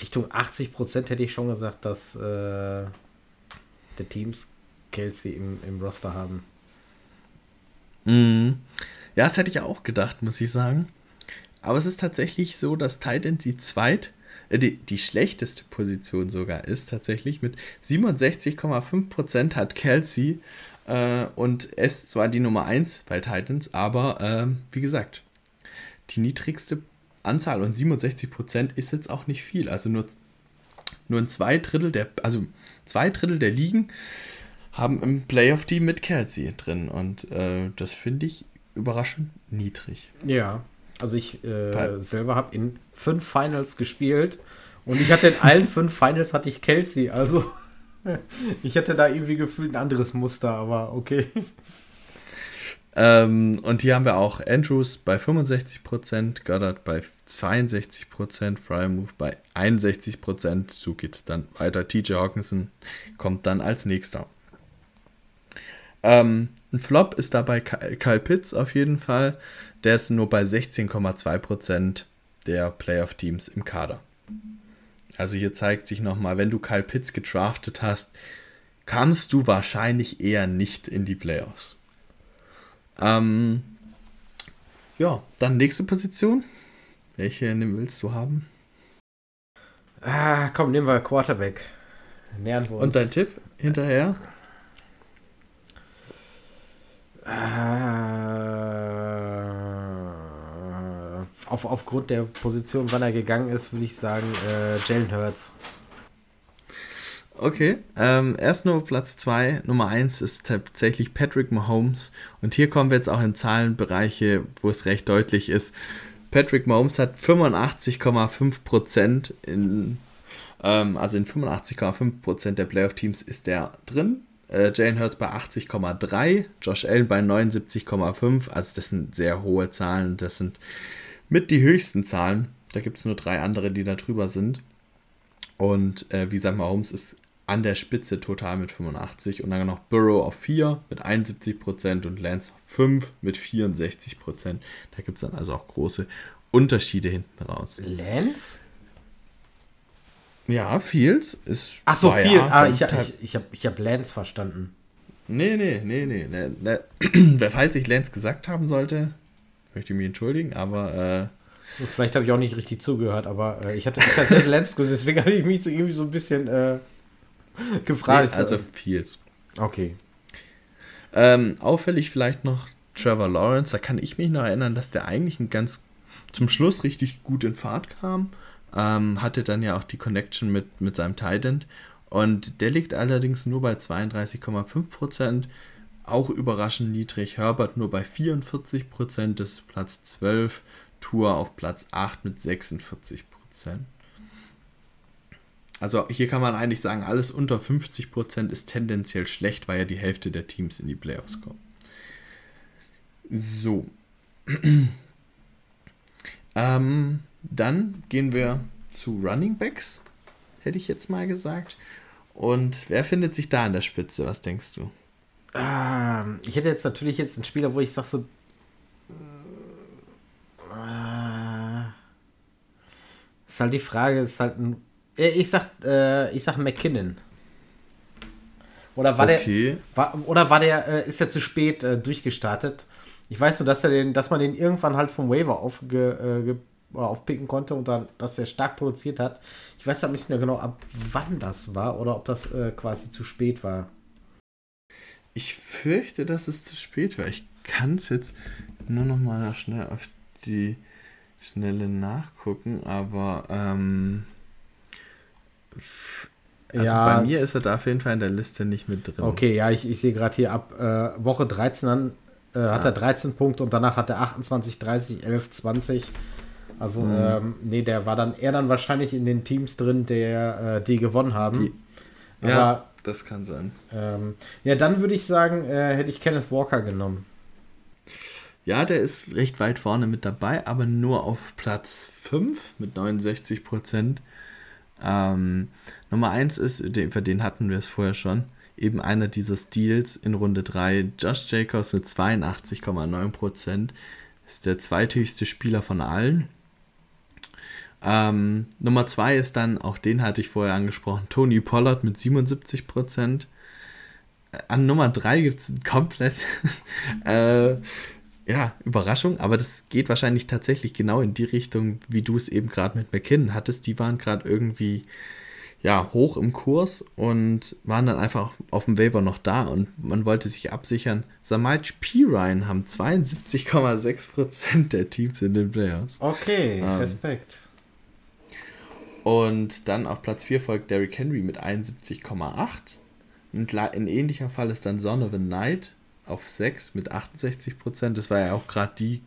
Speaker 2: Richtung 80 Prozent hätte ich schon gesagt, dass äh, der Teams Kelsey im, im Roster haben.
Speaker 1: Mhm. Ja, das hätte ich auch gedacht, muss ich sagen. Aber es ist tatsächlich so, dass Titan die zweit, äh, die, die schlechteste Position sogar ist, tatsächlich. Mit 67,5% hat Kelsey äh, und es zwar die Nummer 1 bei Titans, aber äh, wie gesagt, die niedrigste Anzahl und 67% ist jetzt auch nicht viel. Also nur, nur ein zwei Drittel der, also zwei Drittel der Ligen haben im Playoff-Team mit Kelsey drin. Und äh, das finde ich überraschend niedrig.
Speaker 2: Ja, also ich äh, selber habe in fünf Finals gespielt und ich hatte in allen fünf Finals hatte ich Kelsey. Also ich hatte da irgendwie gefühlt ein anderes Muster, aber okay.
Speaker 1: Ähm, und hier haben wir auch Andrews bei 65%, Goddard bei 62%, Frymouth bei 61%. So geht es dann weiter. TJ Hawkinson kommt dann als nächster. Ähm, ein Flop ist dabei Kyle Pitts auf jeden Fall. Der ist nur bei 16,2% der Playoff-Teams im Kader. Also hier zeigt sich nochmal, wenn du Kyle Pitts gedraftet hast, kamst du wahrscheinlich eher nicht in die Playoffs. Ähm, ja, dann nächste Position. Welche willst du haben?
Speaker 2: Ah, komm, nehmen wir Quarterback.
Speaker 1: Nähern wir uns. Und dein Tipp hinterher?
Speaker 2: Äh, auf, aufgrund der Position, wann er gegangen ist, würde ich sagen, äh, Jalen Hurts.
Speaker 1: Okay, ähm, erst nur Platz 2. Nummer 1 ist tatsächlich Patrick Mahomes. Und hier kommen wir jetzt auch in Zahlenbereiche, wo es recht deutlich ist. Patrick Mahomes hat 85,5% in, ähm, also in 85,5% der Playoff-Teams ist der drin. Äh, Jalen Hurts bei 80,3, Josh Allen bei 79,5. Also das sind sehr hohe Zahlen. Das sind mit die höchsten Zahlen. Da gibt es nur drei andere, die da drüber sind. Und äh, wie gesagt, Mahomes ist an der Spitze total mit 85 und dann noch Burrow auf 4 mit 71% und Lance auf 5 mit 64%. Da gibt es dann also auch große Unterschiede hinten raus.
Speaker 2: Lance?
Speaker 1: Ja, Fields ist.
Speaker 2: Ach so, viel. Ah, ich, ich, ich habe ich hab Lance verstanden.
Speaker 1: Nee, nee, nee, nee. nee, nee. Falls ich Lance gesagt haben sollte, möchte ich mich entschuldigen, aber.
Speaker 2: Äh, Vielleicht habe ich auch nicht richtig zugehört, aber äh, ich hatte, ich hatte Lance gesagt, deswegen habe ich mich so irgendwie so ein bisschen. Äh, gefragt.
Speaker 1: Nee, also Fields.
Speaker 2: Okay.
Speaker 1: Ähm, auffällig vielleicht noch Trevor Lawrence. Da kann ich mich noch erinnern, dass der eigentlich ein ganz zum Schluss richtig gut in Fahrt kam. Ähm, hatte dann ja auch die Connection mit, mit seinem Titan. Und der liegt allerdings nur bei 32,5%. Auch überraschend niedrig. Herbert nur bei 44%, das ist Platz 12. Tour auf Platz 8 mit 46%. Also hier kann man eigentlich sagen, alles unter 50% ist tendenziell schlecht, weil ja die Hälfte der Teams in die Playoffs kommen. So. ähm, dann gehen wir zu Running Backs, hätte ich jetzt mal gesagt. Und wer findet sich da an der Spitze? Was denkst du?
Speaker 2: Ähm, ich hätte jetzt natürlich jetzt einen Spieler, wo ich sage so. Äh, ist halt die Frage, ist halt ein äh, ich sag, äh, ich sag McKinnon. Oder war okay. der, war, oder war der, äh, ist er zu spät äh, durchgestartet? Ich weiß nur, dass er den, dass man den irgendwann halt vom Waiver aufge, äh, aufpicken konnte und dann, dass er stark produziert hat. Ich weiß aber nicht mehr genau, ab wann das war oder ob das quasi zu spät war.
Speaker 1: Ich fürchte, dass es zu spät war. Ich kann es jetzt nur noch mal schnell auf die schnelle nachgucken, aber ähm, also ja, bei mir ist er da auf jeden Fall in der Liste nicht mit drin.
Speaker 2: Okay, ja, ich, ich sehe gerade hier ab äh, Woche 13 an, äh, hat ah. er 13 Punkte und danach hat er 28, 30, 11, 20. Also, mhm. ähm, nee, der war dann eher dann wahrscheinlich in den Teams drin, der, äh, die gewonnen haben.
Speaker 1: Die, Aber, ja, das kann sein.
Speaker 2: Ähm, ja, dann würde ich sagen, äh, hätte ich Kenneth Walker genommen.
Speaker 1: Ja, der ist recht weit vorne mit dabei, aber nur auf Platz 5 mit 69 Prozent. Ähm, Nummer 1 ist, über den hatten wir es vorher schon, eben einer dieser Steals in Runde 3. Josh Jacobs mit 82,9%. Ist der zweithöchste Spieler von allen. Ähm, Nummer 2 ist dann, auch den hatte ich vorher angesprochen, Tony Pollard mit 77%. An Nummer 3 gibt es ein komplett äh, ja, Überraschung, aber das geht wahrscheinlich tatsächlich genau in die Richtung, wie du es eben gerade mit McKinnon hattest. Die waren gerade irgendwie ja, hoch im Kurs und waren dann einfach auf dem Waiver noch da und man wollte sich absichern. Samaj P. Ryan haben 72,6% der Teams in den Playoffs.
Speaker 2: Okay, ähm, Respekt.
Speaker 1: Und dann auf Platz 4 folgt Derrick Henry mit 71,8. Ein ähnlicher Fall ist dann Son of a Night auf 6 mit 68 Prozent. Das war ja auch gerade die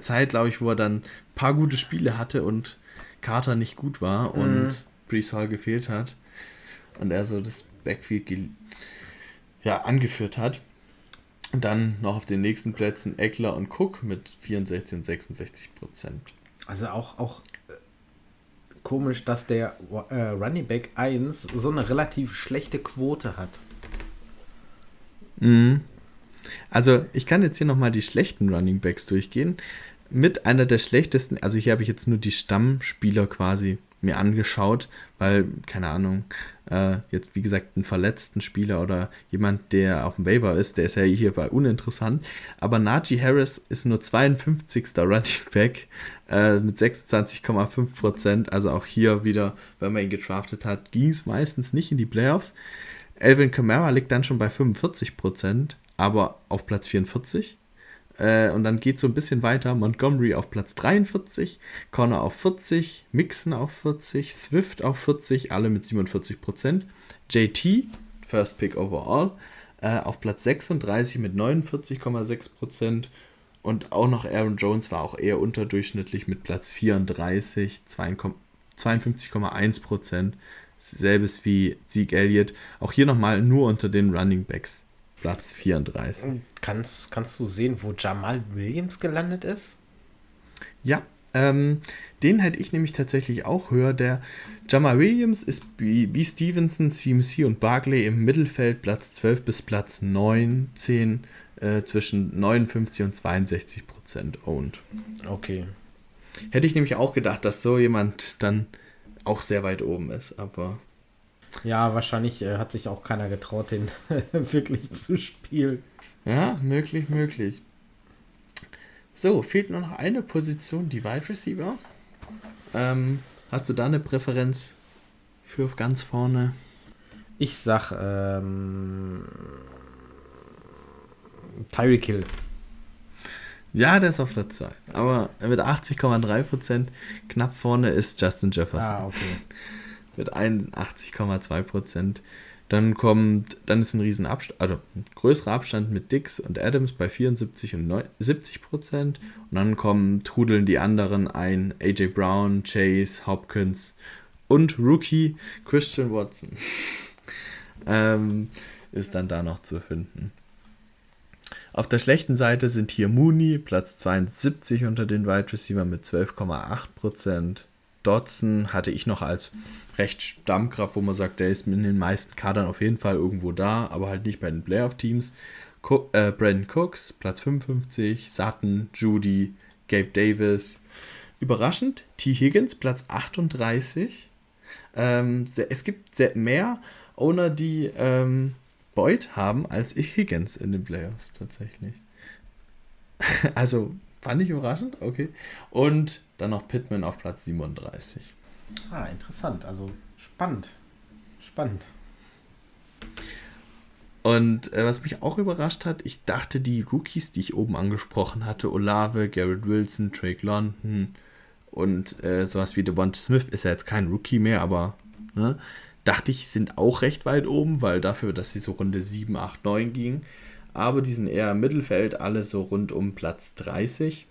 Speaker 1: Zeit, glaube ich, wo er dann ein paar gute Spiele hatte und Carter nicht gut war mhm. und Brees Hall gefehlt hat und er so das Backfield ja, angeführt hat. Und dann noch auf den nächsten Plätzen Eckler und Cook mit 64 und 66 Prozent.
Speaker 2: Also auch, auch komisch, dass der äh, Running Back 1 so eine relativ schlechte Quote hat.
Speaker 1: Mhm. Also ich kann jetzt hier nochmal die schlechten Running Backs durchgehen. Mit einer der schlechtesten, also hier habe ich jetzt nur die Stammspieler quasi mir angeschaut, weil, keine Ahnung, äh, jetzt wie gesagt einen verletzten Spieler oder jemand, der auf dem Waiver ist, der ist ja hier bei uninteressant. Aber Najee Harris ist nur 52. Running Back äh, mit 26,5%. Also auch hier wieder, wenn man ihn gedraftet hat, ging es meistens nicht in die Playoffs. Elvin Kamara liegt dann schon bei 45%, aber auf Platz 44. Äh, und dann geht so ein bisschen weiter. Montgomery auf Platz 43, Connor auf 40, Mixon auf 40, Swift auf 40, alle mit 47%. JT, First Pick Overall, äh, auf Platz 36 mit 49,6%. Und auch noch Aaron Jones war auch eher unterdurchschnittlich mit Platz 34, 52,1%. Selbes wie Zeke Elliott. Auch hier nochmal nur unter den Running Backs. Platz 34.
Speaker 2: Kannst, kannst du sehen, wo Jamal Williams gelandet ist?
Speaker 1: Ja, ähm, den hätte ich nämlich tatsächlich auch höher. Der Jamal Williams ist wie, wie Stevenson, CMC und Barkley im Mittelfeld Platz 12 bis Platz 19 äh, zwischen 59 und 62 Prozent owned.
Speaker 2: Okay.
Speaker 1: Hätte ich nämlich auch gedacht, dass so jemand dann auch sehr weit oben ist, aber
Speaker 2: ja, wahrscheinlich äh, hat sich auch keiner getraut, den wirklich zu spielen.
Speaker 1: Ja, möglich, möglich. So, fehlt nur noch eine Position, die Wide Receiver. Ähm, hast du da eine Präferenz für ganz vorne?
Speaker 2: Ich sag ähm, Tyreek Hill.
Speaker 1: Ja, der ist auf der 2. Aber mit 80,3% knapp vorne ist Justin Jefferson. Ah, okay mit 81,2 Prozent. Dann kommt, dann ist ein riesen Abstand, also ein größerer Abstand mit Dix und Adams bei 74 und 70 Prozent. Und dann kommen, trudeln die anderen ein, AJ Brown, Chase, Hopkins und Rookie Christian Watson. ähm, ist dann da noch zu finden. Auf der schlechten Seite sind hier Mooney, Platz 72 unter den Wide Receiver mit 12,8 Prozent. Dodson hatte ich noch als recht Stammkraft, wo man sagt, der ist in den meisten Kadern auf jeden Fall irgendwo da, aber halt nicht bei den Playoff-Teams. äh, Brandon Cooks, Platz 55, Sutton, Judy, Gabe Davis. Überraschend, T. Higgins, Platz 38. Ähm, es gibt mehr Owner, die ähm, Boyd haben, als ich Higgins in den Playoffs tatsächlich. also fand ich überraschend, okay. Und dann noch Pittman auf Platz 37.
Speaker 2: Ah, interessant. Also spannend. Spannend.
Speaker 1: Und äh, was mich auch überrascht hat, ich dachte, die Rookies, die ich oben angesprochen hatte, Olave, Garrett Wilson, Drake London und äh, sowas wie Devonta Smith, ist ja jetzt kein Rookie mehr, aber ne, dachte ich, sind auch recht weit oben, weil dafür, dass sie so Runde 7, 8, 9 gingen. Aber die sind eher im Mittelfeld, alle so rund um Platz 30.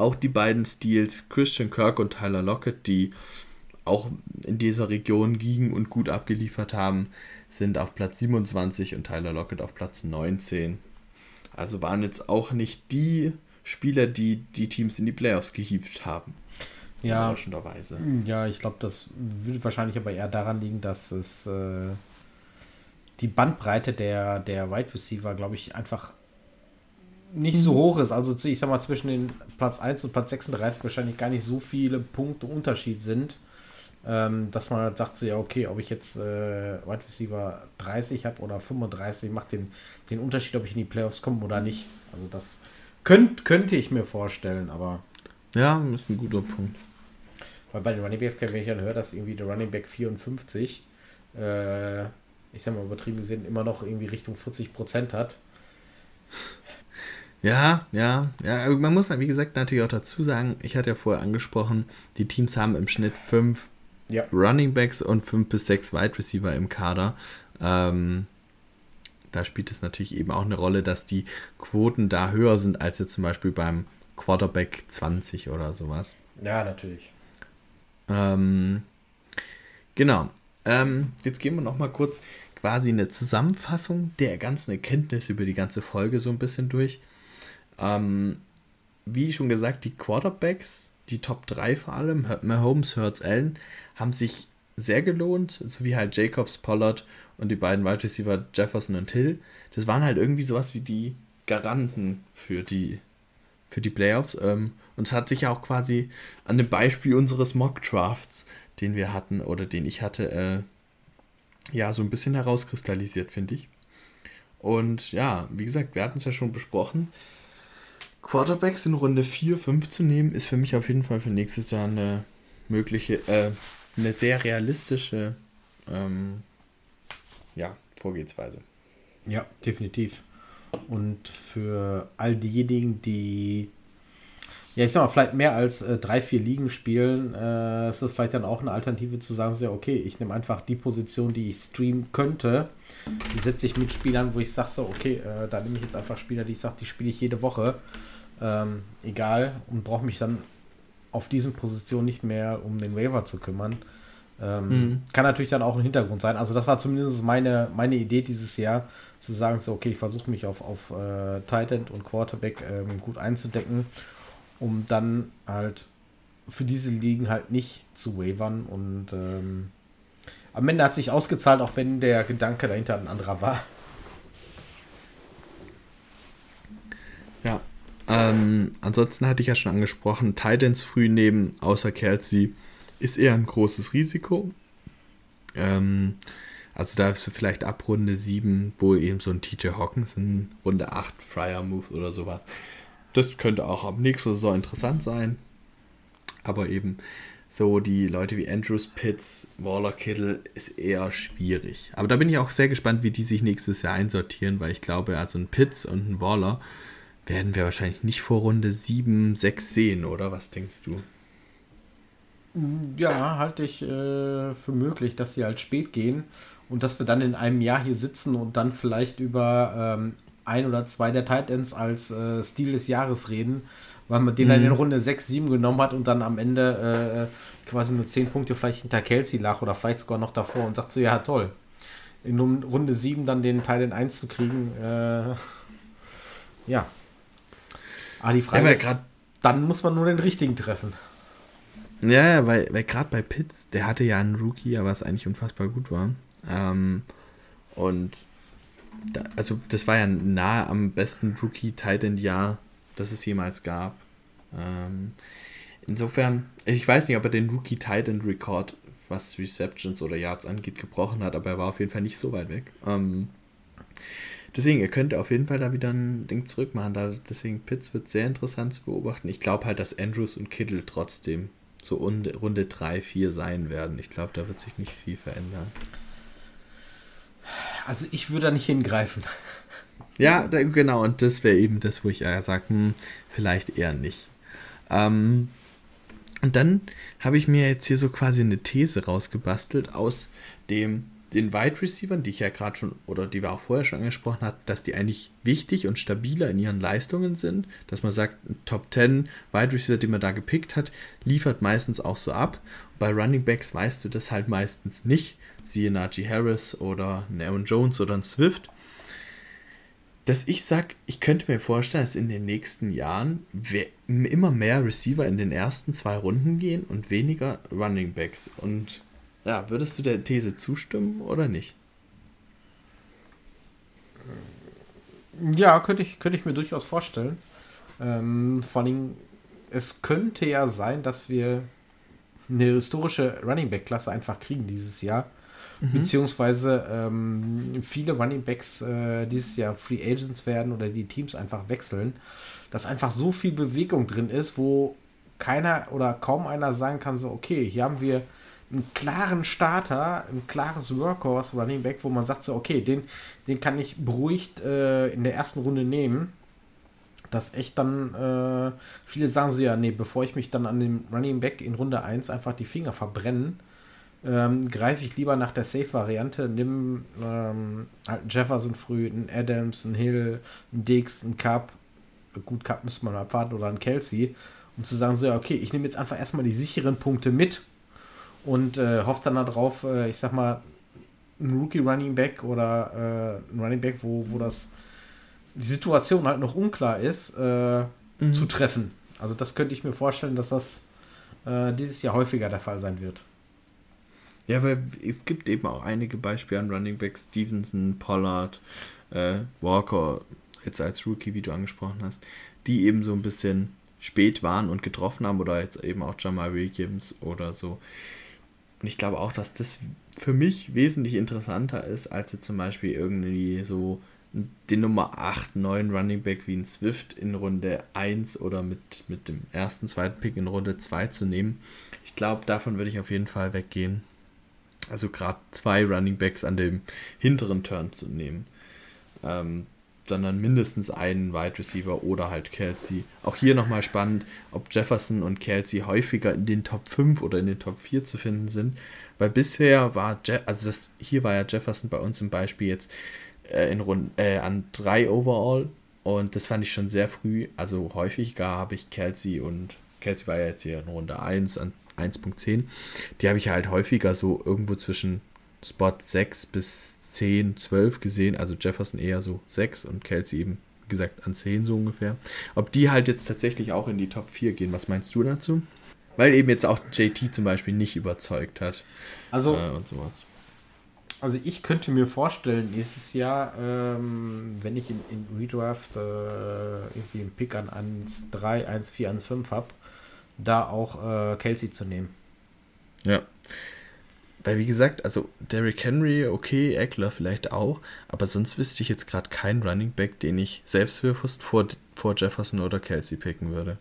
Speaker 1: Auch die beiden Steals, Christian Kirk und Tyler Lockett, die auch in dieser Region gingen und gut abgeliefert haben, sind auf Platz 27 und Tyler Lockett auf Platz 19. Also waren jetzt auch nicht die Spieler, die die Teams in die Playoffs gehievt haben.
Speaker 2: Ja, überraschenderweise. Ja, ich glaube, das würde wahrscheinlich aber eher daran liegen, dass es äh, die Bandbreite der, der Wide Receiver, glaube ich, einfach nicht so hoch ist. Also ich sag mal, zwischen den Platz 1 und Platz 36 wahrscheinlich gar nicht so viele Punkte Unterschied sind, ähm, dass man halt sagt, so, ja, okay, ob ich jetzt äh, Wide Receiver 30 habe oder 35, macht den, den Unterschied, ob ich in die Playoffs komme oder nicht. Also das könnt, könnte ich mir vorstellen, aber.
Speaker 1: Ja, ist ein guter Punkt.
Speaker 2: Weil bei den Running Backs, wenn ich dann höre, dass irgendwie der Running Back 54, äh, ich sag mal übertrieben gesehen, immer noch irgendwie Richtung 40 Prozent hat
Speaker 1: ja, ja, ja. Man muss, wie gesagt, natürlich auch dazu sagen, ich hatte ja vorher angesprochen, die Teams haben im Schnitt fünf ja. Running Backs und fünf bis sechs Wide Receiver im Kader. Ähm, da spielt es natürlich eben auch eine Rolle, dass die Quoten da höher sind als jetzt zum Beispiel beim Quarterback 20 oder sowas.
Speaker 2: Ja, natürlich.
Speaker 1: Ähm, genau. Ähm, jetzt gehen wir noch mal kurz quasi eine Zusammenfassung der ganzen Erkenntnisse über die ganze Folge so ein bisschen durch. Ähm, wie schon gesagt, die Quarterbacks, die Top 3 vor allem, Mahomes, Hurts, Allen, haben sich sehr gelohnt, so wie halt Jacobs, Pollard und die beiden Wide Receiver Jefferson und Hill. Das waren halt irgendwie sowas wie die Garanten für die, für die Playoffs. Ähm, und es hat sich ja auch quasi an dem Beispiel unseres Mock Drafts, den wir hatten oder den ich hatte, äh, ja, so ein bisschen herauskristallisiert, finde ich. Und ja, wie gesagt, wir hatten es ja schon besprochen. Quarterbacks in Runde 4, 5 zu nehmen, ist für mich auf jeden Fall für nächstes Jahr eine mögliche, äh, eine sehr realistische ähm, ja, Vorgehensweise.
Speaker 2: Ja, definitiv. Und für all diejenigen, die ja, ich sag mal, vielleicht mehr als äh, drei, vier Ligen spielen, äh, ist das vielleicht dann auch eine Alternative zu sagen, so, ja, okay, ich nehme einfach die Position, die ich streamen könnte, die setze ich mit Spielern, wo ich sage, so, okay, äh, da nehme ich jetzt einfach Spieler, die ich sage, die spiele ich jede Woche, ähm, egal, und brauche mich dann auf diesen Positionen nicht mehr um den Waiver zu kümmern. Ähm, mhm. Kann natürlich dann auch ein Hintergrund sein. Also das war zumindest meine, meine Idee dieses Jahr, zu sagen, so, okay, ich versuche mich auf, auf äh, Titan und Quarterback ähm, gut einzudecken um dann halt für diese Ligen halt nicht zu wavern. Und ähm, am Ende hat sich ausgezahlt, auch wenn der Gedanke dahinter ein anderer war.
Speaker 1: Ja. Ähm, ansonsten hatte ich ja schon angesprochen, Titans früh nehmen, außer Kelsey, ist eher ein großes Risiko. Ähm, also da ist vielleicht ab Runde 7, wo eben so ein TJ Hawkins in Runde 8 Fryer Moves oder sowas das könnte auch ab nächster Saison interessant sein. Aber eben so die Leute wie Andrews, Pitts, Waller, Kittle ist eher schwierig. Aber da bin ich auch sehr gespannt, wie die sich nächstes Jahr einsortieren, weil ich glaube, also ein Pitts und ein Waller werden wir wahrscheinlich nicht vor Runde 7, 6 sehen, oder? Was denkst du?
Speaker 2: Ja, halte ich äh, für möglich, dass sie halt spät gehen und dass wir dann in einem Jahr hier sitzen und dann vielleicht über ähm, ein oder zwei der Titans als äh, Stil des Jahres reden, weil man den mhm. dann in Runde 6, 7 genommen hat und dann am Ende äh, quasi nur 10 Punkte vielleicht hinter Kelsey lag oder vielleicht sogar noch davor und sagt so, ja toll. In Runde 7 dann den Titan 1 zu kriegen, äh, ja. Aber die Frage ja, ist, dann muss man nur den richtigen treffen.
Speaker 1: Ja, weil, weil gerade bei Pitts, der hatte ja einen Rookie, aber es eigentlich unfassbar gut war. Ähm, und da, also das war ja nahe am besten Rookie-Titan-Jahr, das es jemals gab. Ähm, insofern, ich weiß nicht, ob er den Rookie-Titan-Rekord, was Receptions oder Yards angeht, gebrochen hat, aber er war auf jeden Fall nicht so weit weg. Ähm, deswegen, er könnte auf jeden Fall da wieder ein Ding zurückmachen. Da, deswegen, Pitts wird sehr interessant zu beobachten. Ich glaube halt, dass Andrews und Kittle trotzdem so Runde 3, 4 sein werden. Ich glaube, da wird sich nicht viel verändern.
Speaker 2: Also ich würde da nicht hingreifen.
Speaker 1: Ja, da, genau, und das wäre eben das, wo ich ja sage, hm, vielleicht eher nicht. Ähm, und dann habe ich mir jetzt hier so quasi eine These rausgebastelt aus dem den Wide Receivers, die ich ja gerade schon oder die wir auch vorher schon angesprochen hat, dass die eigentlich wichtig und stabiler in ihren Leistungen sind, dass man sagt, Top 10 Wide Receiver, die man da gepickt hat, liefert meistens auch so ab. Bei Running Backs weißt du das halt meistens nicht, siehe Najee Harris oder ein Aaron Jones oder ein Swift. Dass ich sage, ich könnte mir vorstellen, dass in den nächsten Jahren immer mehr Receiver in den ersten zwei Runden gehen und weniger Running Backs. Und ja, würdest du der These zustimmen oder nicht?
Speaker 2: Ja, könnte ich, könnte ich mir durchaus vorstellen. Ähm, vor allem, es könnte ja sein, dass wir eine historische Running Back Klasse einfach kriegen dieses Jahr. Mhm. Beziehungsweise ähm, viele Running Backs äh, dieses Jahr Free Agents werden oder die Teams einfach wechseln, dass einfach so viel Bewegung drin ist, wo keiner oder kaum einer sagen kann, so, okay, hier haben wir einen klaren Starter, ein klares Workhorse Running Back, wo man sagt so, okay, den, den kann ich beruhigt äh, in der ersten Runde nehmen. Dass echt dann, äh, viele sagen so, ja, nee, bevor ich mich dann an dem Running Back in Runde 1 einfach die Finger verbrenne, ähm, greife ich lieber nach der Safe-Variante, nimm ähm, halt Jefferson früh, einen Adams, einen Hill, einen Dix, einen Cup, gut, Cup müsste man abwarten, oder einen Kelsey, um zu sagen, so, ja, okay, ich nehme jetzt einfach erstmal die sicheren Punkte mit und äh, hofft dann darauf, äh, ich sag mal, ein Rookie Running Back oder äh, ein Running Back, wo, wo das die Situation halt noch unklar ist, äh, mhm. zu treffen. Also das könnte ich mir vorstellen, dass das äh, dieses Jahr häufiger der Fall sein wird.
Speaker 1: Ja, weil es gibt eben auch einige Beispiele an Running Backs, Stevenson, Pollard, äh, Walker, jetzt als Rookie, wie du angesprochen hast, die eben so ein bisschen spät waren und getroffen haben oder jetzt eben auch Jamal Williams oder so. Und ich glaube auch, dass das für mich wesentlich interessanter ist, als jetzt zum Beispiel irgendwie so den Nummer 8, 9 Running Back wie ein Swift in Runde 1 oder mit, mit dem ersten, zweiten Pick in Runde 2 zu nehmen. Ich glaube, davon würde ich auf jeden Fall weggehen. Also gerade zwei Running Backs an dem hinteren Turn zu nehmen. Ähm, sondern mindestens einen Wide Receiver oder halt Kelsey. Auch hier nochmal spannend, ob Jefferson und Kelsey häufiger in den Top 5 oder in den Top 4 zu finden sind. Weil bisher war, Je also das, hier war ja Jefferson bei uns im Beispiel jetzt äh, in Rund, äh, an 3 overall und das fand ich schon sehr früh. Also häufiger habe ich Kelsey und Kelsey war ja jetzt hier in Runde 1 an 1.10. Die habe ich halt häufiger so irgendwo zwischen Spot 6 bis 10, 12 gesehen, also Jefferson eher so 6 und Kelsey eben, wie gesagt, an 10 so ungefähr. Ob die halt jetzt tatsächlich auch in die Top 4 gehen, was meinst du dazu? Weil eben jetzt auch JT zum Beispiel nicht überzeugt hat.
Speaker 2: Also,
Speaker 1: äh, und sowas.
Speaker 2: Also ich könnte mir vorstellen, nächstes Jahr, ähm, wenn ich in, in Redraft äh, irgendwie einen Pick an 1, 3, 1, 4, 1, 5 habe, da auch äh, Kelsey zu nehmen.
Speaker 1: Ja, weil wie gesagt, also Derrick Henry, okay, Eckler vielleicht auch, aber sonst wüsste ich jetzt gerade keinen Running Back, den ich selbstbewusst vor, vor Jefferson oder Kelsey picken würde.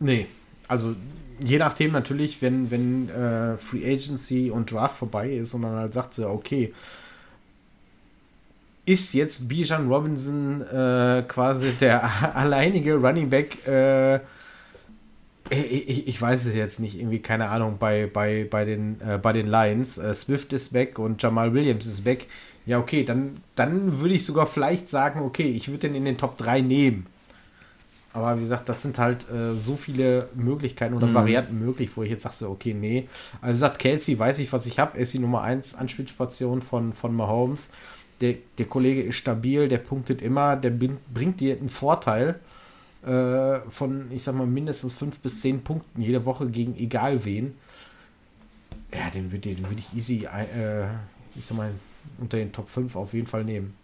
Speaker 2: Nee, also je nachdem natürlich, wenn, wenn äh, Free Agency und Draft vorbei ist und dann halt sagt sie, okay, ist jetzt Bijan Robinson äh, quasi der alleinige Running Back äh, ich, ich, weiß es jetzt nicht, irgendwie, keine Ahnung, bei, bei, bei, den, äh, bei den Lions. Äh, Swift ist weg und Jamal Williams ist weg. Ja, okay, dann, dann würde ich sogar vielleicht sagen, okay, ich würde den in den Top 3 nehmen. Aber wie gesagt, das sind halt äh, so viele Möglichkeiten oder mhm. Varianten möglich, wo ich jetzt sage, so, okay, nee. Also wie gesagt, Kelsey weiß ich, was ich habe. Er ist die Nummer 1 Anspielstation von, von Mahomes. Der, der Kollege ist stabil, der punktet immer, der bringt dir einen Vorteil äh, von, ich sag mal, mindestens fünf bis zehn Punkten jede Woche gegen egal wen. Ja, den würde würd ich easy, äh, ich sag mal, unter den Top 5 auf jeden Fall nehmen.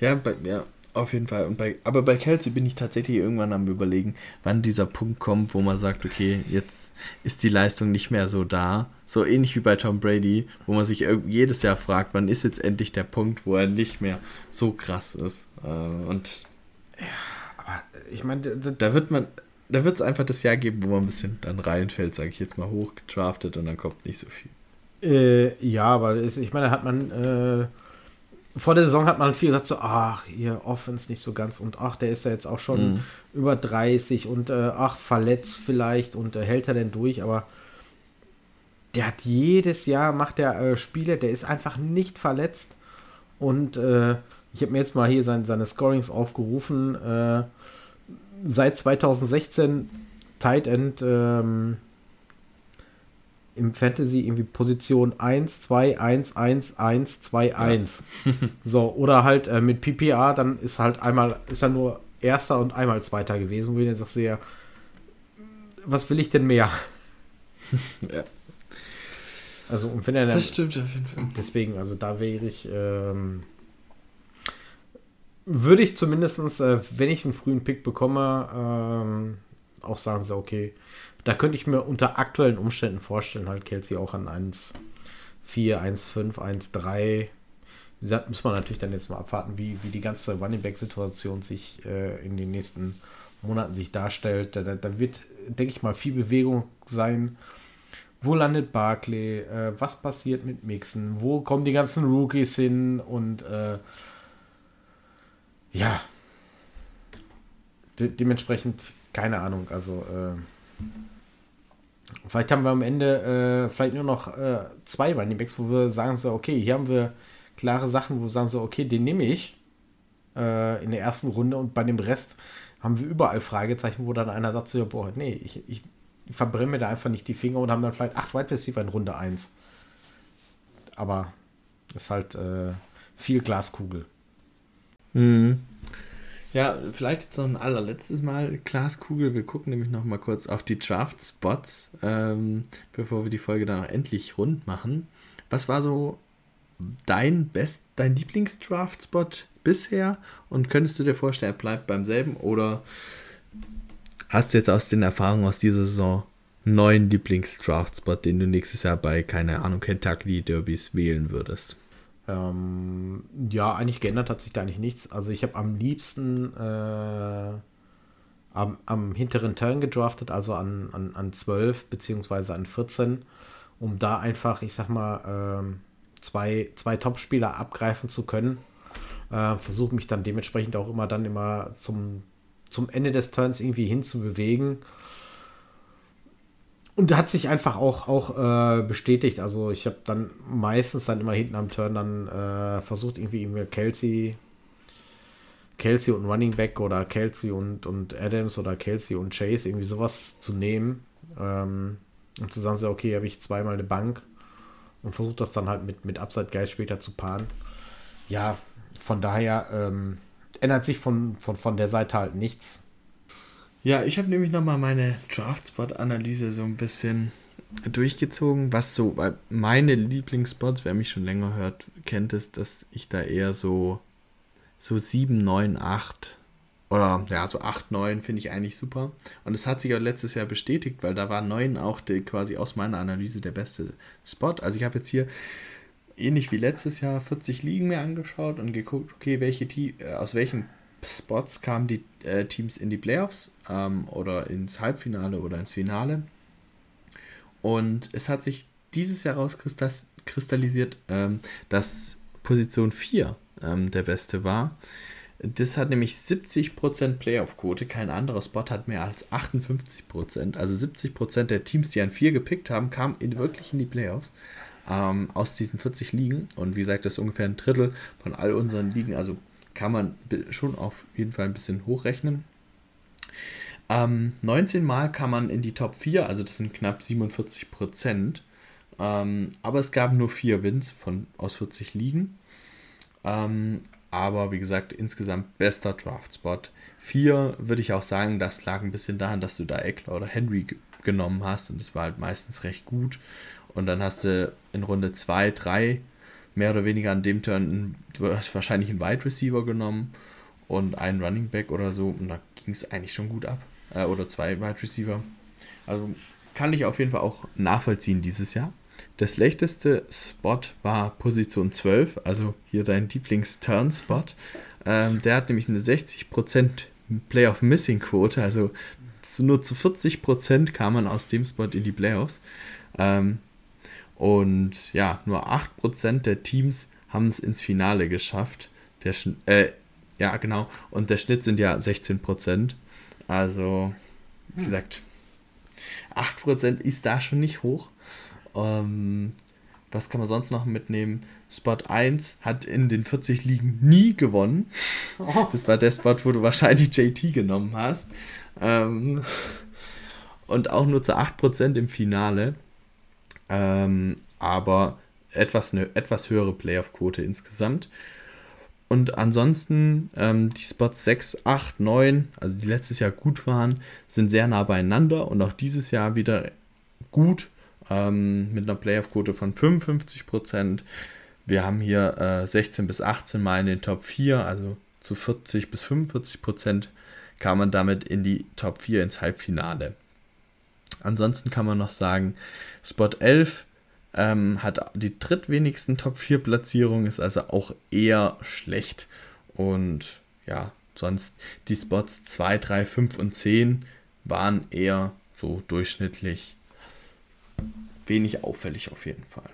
Speaker 1: Ja, bei, ja, auf jeden Fall. Und bei, aber bei Kelsey bin ich tatsächlich irgendwann am überlegen, wann dieser Punkt kommt, wo man sagt, okay, jetzt ist die Leistung nicht mehr so da. So ähnlich wie bei Tom Brady, wo man sich jedes Jahr fragt, wann ist jetzt endlich der Punkt, wo er nicht mehr so krass ist. Äh, und
Speaker 2: ja ich meine,
Speaker 1: da wird man, da wird es einfach das Jahr geben, wo man ein bisschen dann reinfällt, sage ich jetzt mal, hochgetraftet und dann kommt nicht so viel.
Speaker 2: Äh, ja, aber es, ich meine, hat man äh, vor der Saison hat man viel gesagt, so, ach, ihr Offense nicht so ganz und ach, der ist ja jetzt auch schon mhm. über 30 und äh, ach, verletzt vielleicht und äh, hält er denn durch, aber der hat jedes Jahr, macht der äh, Spiele, der ist einfach nicht verletzt und äh, ich habe mir jetzt mal hier sein, seine Scorings aufgerufen. Seit 2016 Tight End ähm, im Fantasy irgendwie Position 1, 2, 1, 1, 1, 2, 1. so, oder halt äh, mit PPA, dann ist halt einmal, ist er nur erster und einmal zweiter gewesen, wo ich dann sagst ja, was will ich denn mehr? ja. Also, und wenn er dann,
Speaker 1: Das stimmt auf jeden Fall.
Speaker 2: Deswegen, also da wäre ich, ähm, würde ich zumindest, äh, wenn ich einen frühen Pick bekomme, ähm, auch sagen, so, okay, da könnte ich mir unter aktuellen Umständen vorstellen, halt Kelsey auch an 1, 4, 1, 5, 1, 3. Wie gesagt, muss man natürlich dann jetzt mal abwarten, wie, wie die ganze Running Back-Situation sich äh, in den nächsten Monaten sich darstellt. Da, da, da, wird, denke ich mal, viel Bewegung sein. Wo landet Barclay? Äh, was passiert mit Mixen? Wo kommen die ganzen Rookies hin? Und äh, ja. De dementsprechend, keine Ahnung. Also, äh, vielleicht haben wir am Ende äh, vielleicht nur noch äh, zwei Running Backs, wo wir sagen so, okay, hier haben wir klare Sachen, wo wir sagen so, okay, den nehme ich äh, in der ersten Runde und bei dem Rest haben wir überall Fragezeichen, wo dann einer sagt so, boah, nee, ich, ich, verbrenne mir da einfach nicht die Finger und haben dann vielleicht acht Wide Receiver in Runde 1. Aber ist halt äh, viel Glaskugel.
Speaker 1: Mhm. Ja, vielleicht jetzt noch ein allerletztes Mal Glaskugel. Wir gucken nämlich noch mal kurz auf die Draft-Spots, ähm, bevor wir die Folge dann auch endlich rund machen. Was war so dein Best, dein Lieblings-Draft-Spot bisher? Und könntest du dir vorstellen, er bleibt beim selben? Oder hast du jetzt aus den Erfahrungen aus dieser Saison einen neuen Lieblings-Draft-Spot, den du nächstes Jahr bei, keine Ahnung, Kentucky Derbys wählen würdest?
Speaker 2: Ähm, ja, eigentlich geändert hat sich da eigentlich nichts. Also ich habe am liebsten äh, am, am, hinteren Turn gedraftet, also an, an, an 12 beziehungsweise an 14, um da einfach, ich sag mal, äh, zwei, zwei Top-Spieler abgreifen zu können. Äh, Versuche mich dann dementsprechend auch immer dann immer zum, zum Ende des Turns irgendwie hinzubewegen. Und hat sich einfach auch, auch äh, bestätigt. Also ich habe dann meistens dann immer hinten am Turn dann äh, versucht, irgendwie mir Kelsey, Kelsey und Running Back oder Kelsey und, und Adams oder Kelsey und Chase irgendwie sowas zu nehmen. Ähm, und zu sagen, okay, habe ich zweimal eine Bank und versucht das dann halt mit, mit Upside Guys später zu paaren. Ja, von daher ähm, ändert sich von, von, von der Seite halt nichts.
Speaker 1: Ja, ich habe nämlich nochmal meine Draftspot-Analyse so ein bisschen durchgezogen, was so, meine Lieblingsspots, wer mich schon länger hört, kennt es, dass ich da eher so, so 7, 9, 8 oder ja, so 8, 9 finde ich eigentlich super. Und es hat sich auch letztes Jahr bestätigt, weil da war 9 auch die, quasi aus meiner Analyse der beste Spot. Also ich habe jetzt hier ähnlich wie letztes Jahr 40 Ligen mir angeschaut und geguckt, okay, welche äh, aus welchen Spots kamen die äh, Teams in die Playoffs ähm, oder ins Halbfinale oder ins Finale. Und es hat sich dieses Jahr rauskristallisiert, ähm, dass Position 4 ähm, der beste war. Das hat nämlich 70% Playoff-Quote. Kein anderer Spot hat mehr als 58%. Also 70% der Teams, die an 4 gepickt haben, kamen in, wirklich in die Playoffs ähm, aus diesen 40 Ligen. Und wie gesagt, das ist ungefähr ein Drittel von all unseren Ligen. Also kann man schon auf jeden Fall ein bisschen hochrechnen. Ähm, 19 Mal kam man in die Top 4, also das sind knapp 47 Prozent. Ähm, aber es gab nur vier Wins von, aus 40 Ligen. Ähm, aber wie gesagt, insgesamt bester Draft-Spot. Vier würde ich auch sagen, das lag ein bisschen daran, dass du da Eckler oder Henry genommen hast und das war halt meistens recht gut. Und dann hast du in Runde 2, 3 mehr oder weniger an dem Turn wahrscheinlich einen Wide Receiver genommen und einen Running Back oder so. Und da ging es eigentlich schon gut ab. Äh, oder zwei Wide Receiver. Also kann ich auf jeden Fall auch nachvollziehen dieses Jahr. Der schlechteste Spot war Position 12, also hier dein Lieblings-Turn-Spot. Ähm, der hat nämlich eine 60% Playoff-Missing-Quote, also nur zu 40% kam man aus dem Spot in die Playoffs. Ähm, und ja, nur 8% der Teams haben es ins Finale geschafft. Der äh, ja, genau. Und der Schnitt sind ja 16%. Also, wie gesagt, 8% ist da schon nicht hoch. Ähm, was kann man sonst noch mitnehmen? Spot 1 hat in den 40 Ligen nie gewonnen. Oh. Das war der Spot, wo du wahrscheinlich JT genommen hast. Ähm, und auch nur zu 8% im Finale. Ähm, aber etwas, eine etwas höhere Playoff-Quote insgesamt. Und ansonsten ähm, die Spots 6, 8, 9, also die letztes Jahr gut waren, sind sehr nah beieinander und auch dieses Jahr wieder gut ähm, mit einer Playoff-Quote von 55%. Wir haben hier äh, 16 bis 18 Mal in den Top 4, also zu 40 bis 45% kam man damit in die Top 4 ins Halbfinale. Ansonsten kann man noch sagen, Spot 11 ähm, hat die drittwenigsten Top 4 Platzierungen, ist also auch eher schlecht. Und ja, sonst die Spots 2, 3, 5 und 10 waren eher so durchschnittlich. Wenig auffällig auf jeden Fall.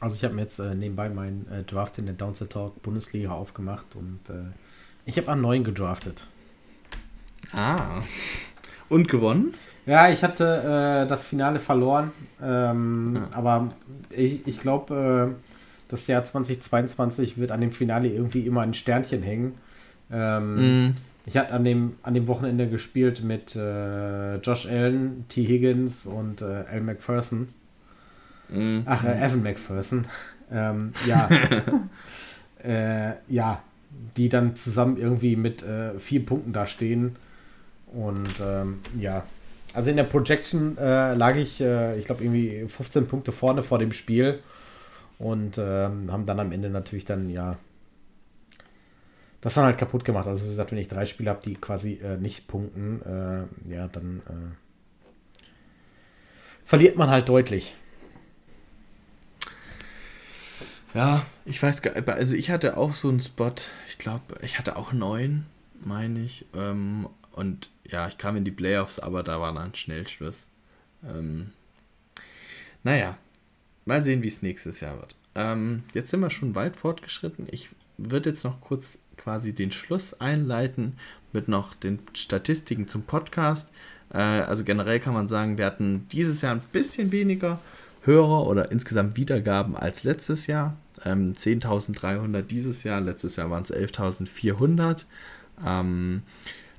Speaker 2: Also ich habe mir jetzt äh, nebenbei meinen äh, Draft in der Downset Talk Bundesliga aufgemacht und äh, ich habe an 9 gedraftet.
Speaker 1: Ah. Und gewonnen?
Speaker 2: Ja, ich hatte äh, das Finale verloren, ähm, ja. aber ich, ich glaube, äh, das Jahr 2022 wird an dem Finale irgendwie immer ein Sternchen hängen. Ähm, mm. Ich hatte an dem, an dem Wochenende gespielt mit äh, Josh Allen, T. Higgins und äh, Al McPherson. Mm. Ach, äh, Evan McPherson. ähm, ja. Äh, ja, die dann zusammen irgendwie mit äh, vier Punkten da stehen. Und ähm, ja, also in der Projection äh, lag ich, äh, ich glaube, irgendwie 15 Punkte vorne vor dem Spiel und ähm, haben dann am Ende natürlich dann, ja, das dann halt kaputt gemacht. Also wie gesagt, wenn ich drei Spiele habe, die quasi äh, nicht punkten, äh, ja, dann äh, verliert man halt deutlich.
Speaker 1: Ja, ich weiß gar nicht, also ich hatte auch so einen Spot, ich glaube, ich hatte auch neun, meine ich. Ähm, und ja, ich kam in die Playoffs, aber da war dann Schnellschluss. Ähm, naja, mal sehen, wie es nächstes Jahr wird. Ähm, jetzt sind wir schon weit fortgeschritten. Ich würde jetzt noch kurz quasi den Schluss einleiten mit noch den Statistiken zum Podcast. Äh, also generell kann man sagen, wir hatten dieses Jahr ein bisschen weniger Hörer oder insgesamt Wiedergaben als letztes Jahr. Ähm, 10.300 dieses Jahr, letztes Jahr waren es 11.400. Ähm,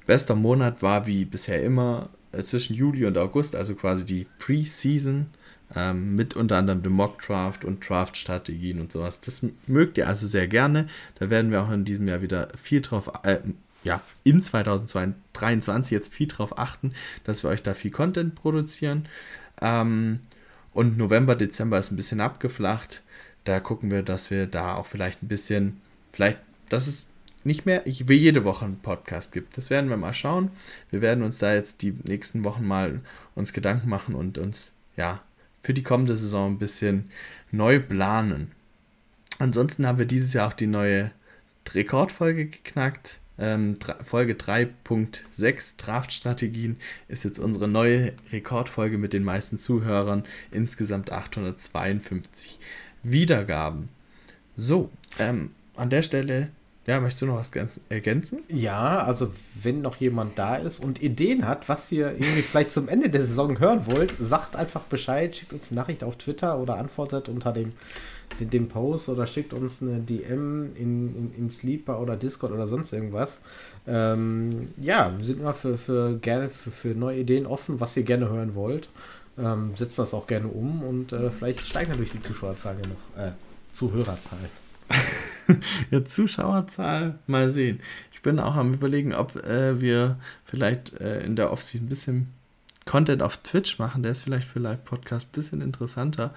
Speaker 1: bester Monat war wie bisher immer äh, zwischen Juli und August, also quasi die Pre-Season ähm, mit unter anderem dem Mock Draft und Draft-Strategien und sowas. Das mögt ihr also sehr gerne. Da werden wir auch in diesem Jahr wieder viel drauf, äh, ja, in 2023 jetzt viel drauf achten, dass wir euch da viel Content produzieren. Ähm, und November, Dezember ist ein bisschen abgeflacht. Da gucken wir, dass wir da auch vielleicht ein bisschen, vielleicht, dass es nicht mehr, ich will jede Woche einen Podcast gibt. Das werden wir mal schauen. Wir werden uns da jetzt die nächsten Wochen mal uns Gedanken machen und uns, ja, für die kommende Saison ein bisschen neu planen. Ansonsten haben wir dieses Jahr auch die neue Rekordfolge geknackt. Ähm, Folge 3.6 Draftstrategien ist jetzt unsere neue Rekordfolge mit den meisten Zuhörern. Insgesamt 852 Wiedergaben. So, ähm, an der Stelle ja, möchtest du noch was ergänzen?
Speaker 2: Ja, also wenn noch jemand da ist und Ideen hat, was ihr irgendwie vielleicht zum Ende der Saison hören wollt, sagt einfach Bescheid, schickt uns eine Nachricht auf Twitter oder antwortet unter dem, dem, dem Post oder schickt uns eine DM in, in, in Sleeper oder Discord oder sonst irgendwas. Ähm, ja, wir sind immer für, für gerne für, für neue Ideen offen, was ihr gerne hören wollt. Ähm, setzen das auch gerne um und äh, vielleicht steigen dadurch die Zuschauerzahl ja noch, äh, Zuhörerzahl.
Speaker 1: ja, Zuschauerzahl, mal sehen. Ich bin auch am überlegen, ob äh, wir vielleicht äh, in der Offseason ein bisschen Content auf Twitch machen. Der ist vielleicht für Live-Podcast ein bisschen interessanter.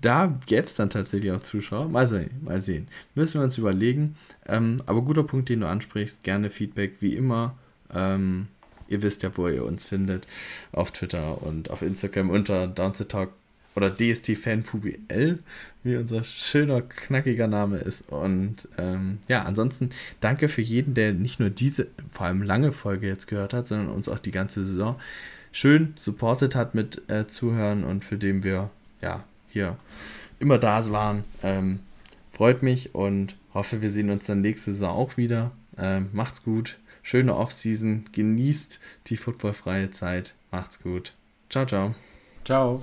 Speaker 1: Da gäbe es dann tatsächlich auch Zuschauer. Mal sehen, mal sehen. Müssen wir uns überlegen. Ähm, aber guter Punkt, den du ansprichst. Gerne Feedback, wie immer. Ähm, ihr wisst ja, wo ihr uns findet. Auf Twitter und auf Instagram unter Down to Talk oder DST Fan FubiL, wie unser schöner, knackiger Name ist. Und ähm, ja, ansonsten danke für jeden, der nicht nur diese, vor allem lange Folge jetzt gehört hat, sondern uns auch die ganze Saison schön supportet hat mit äh, Zuhören und für den wir ja hier immer da waren. Ähm, freut mich und hoffe, wir sehen uns dann nächste Saison auch wieder. Ähm, macht's gut, schöne Offseason, genießt die footballfreie Zeit. Macht's gut. Ciao, ciao.
Speaker 2: Ciao.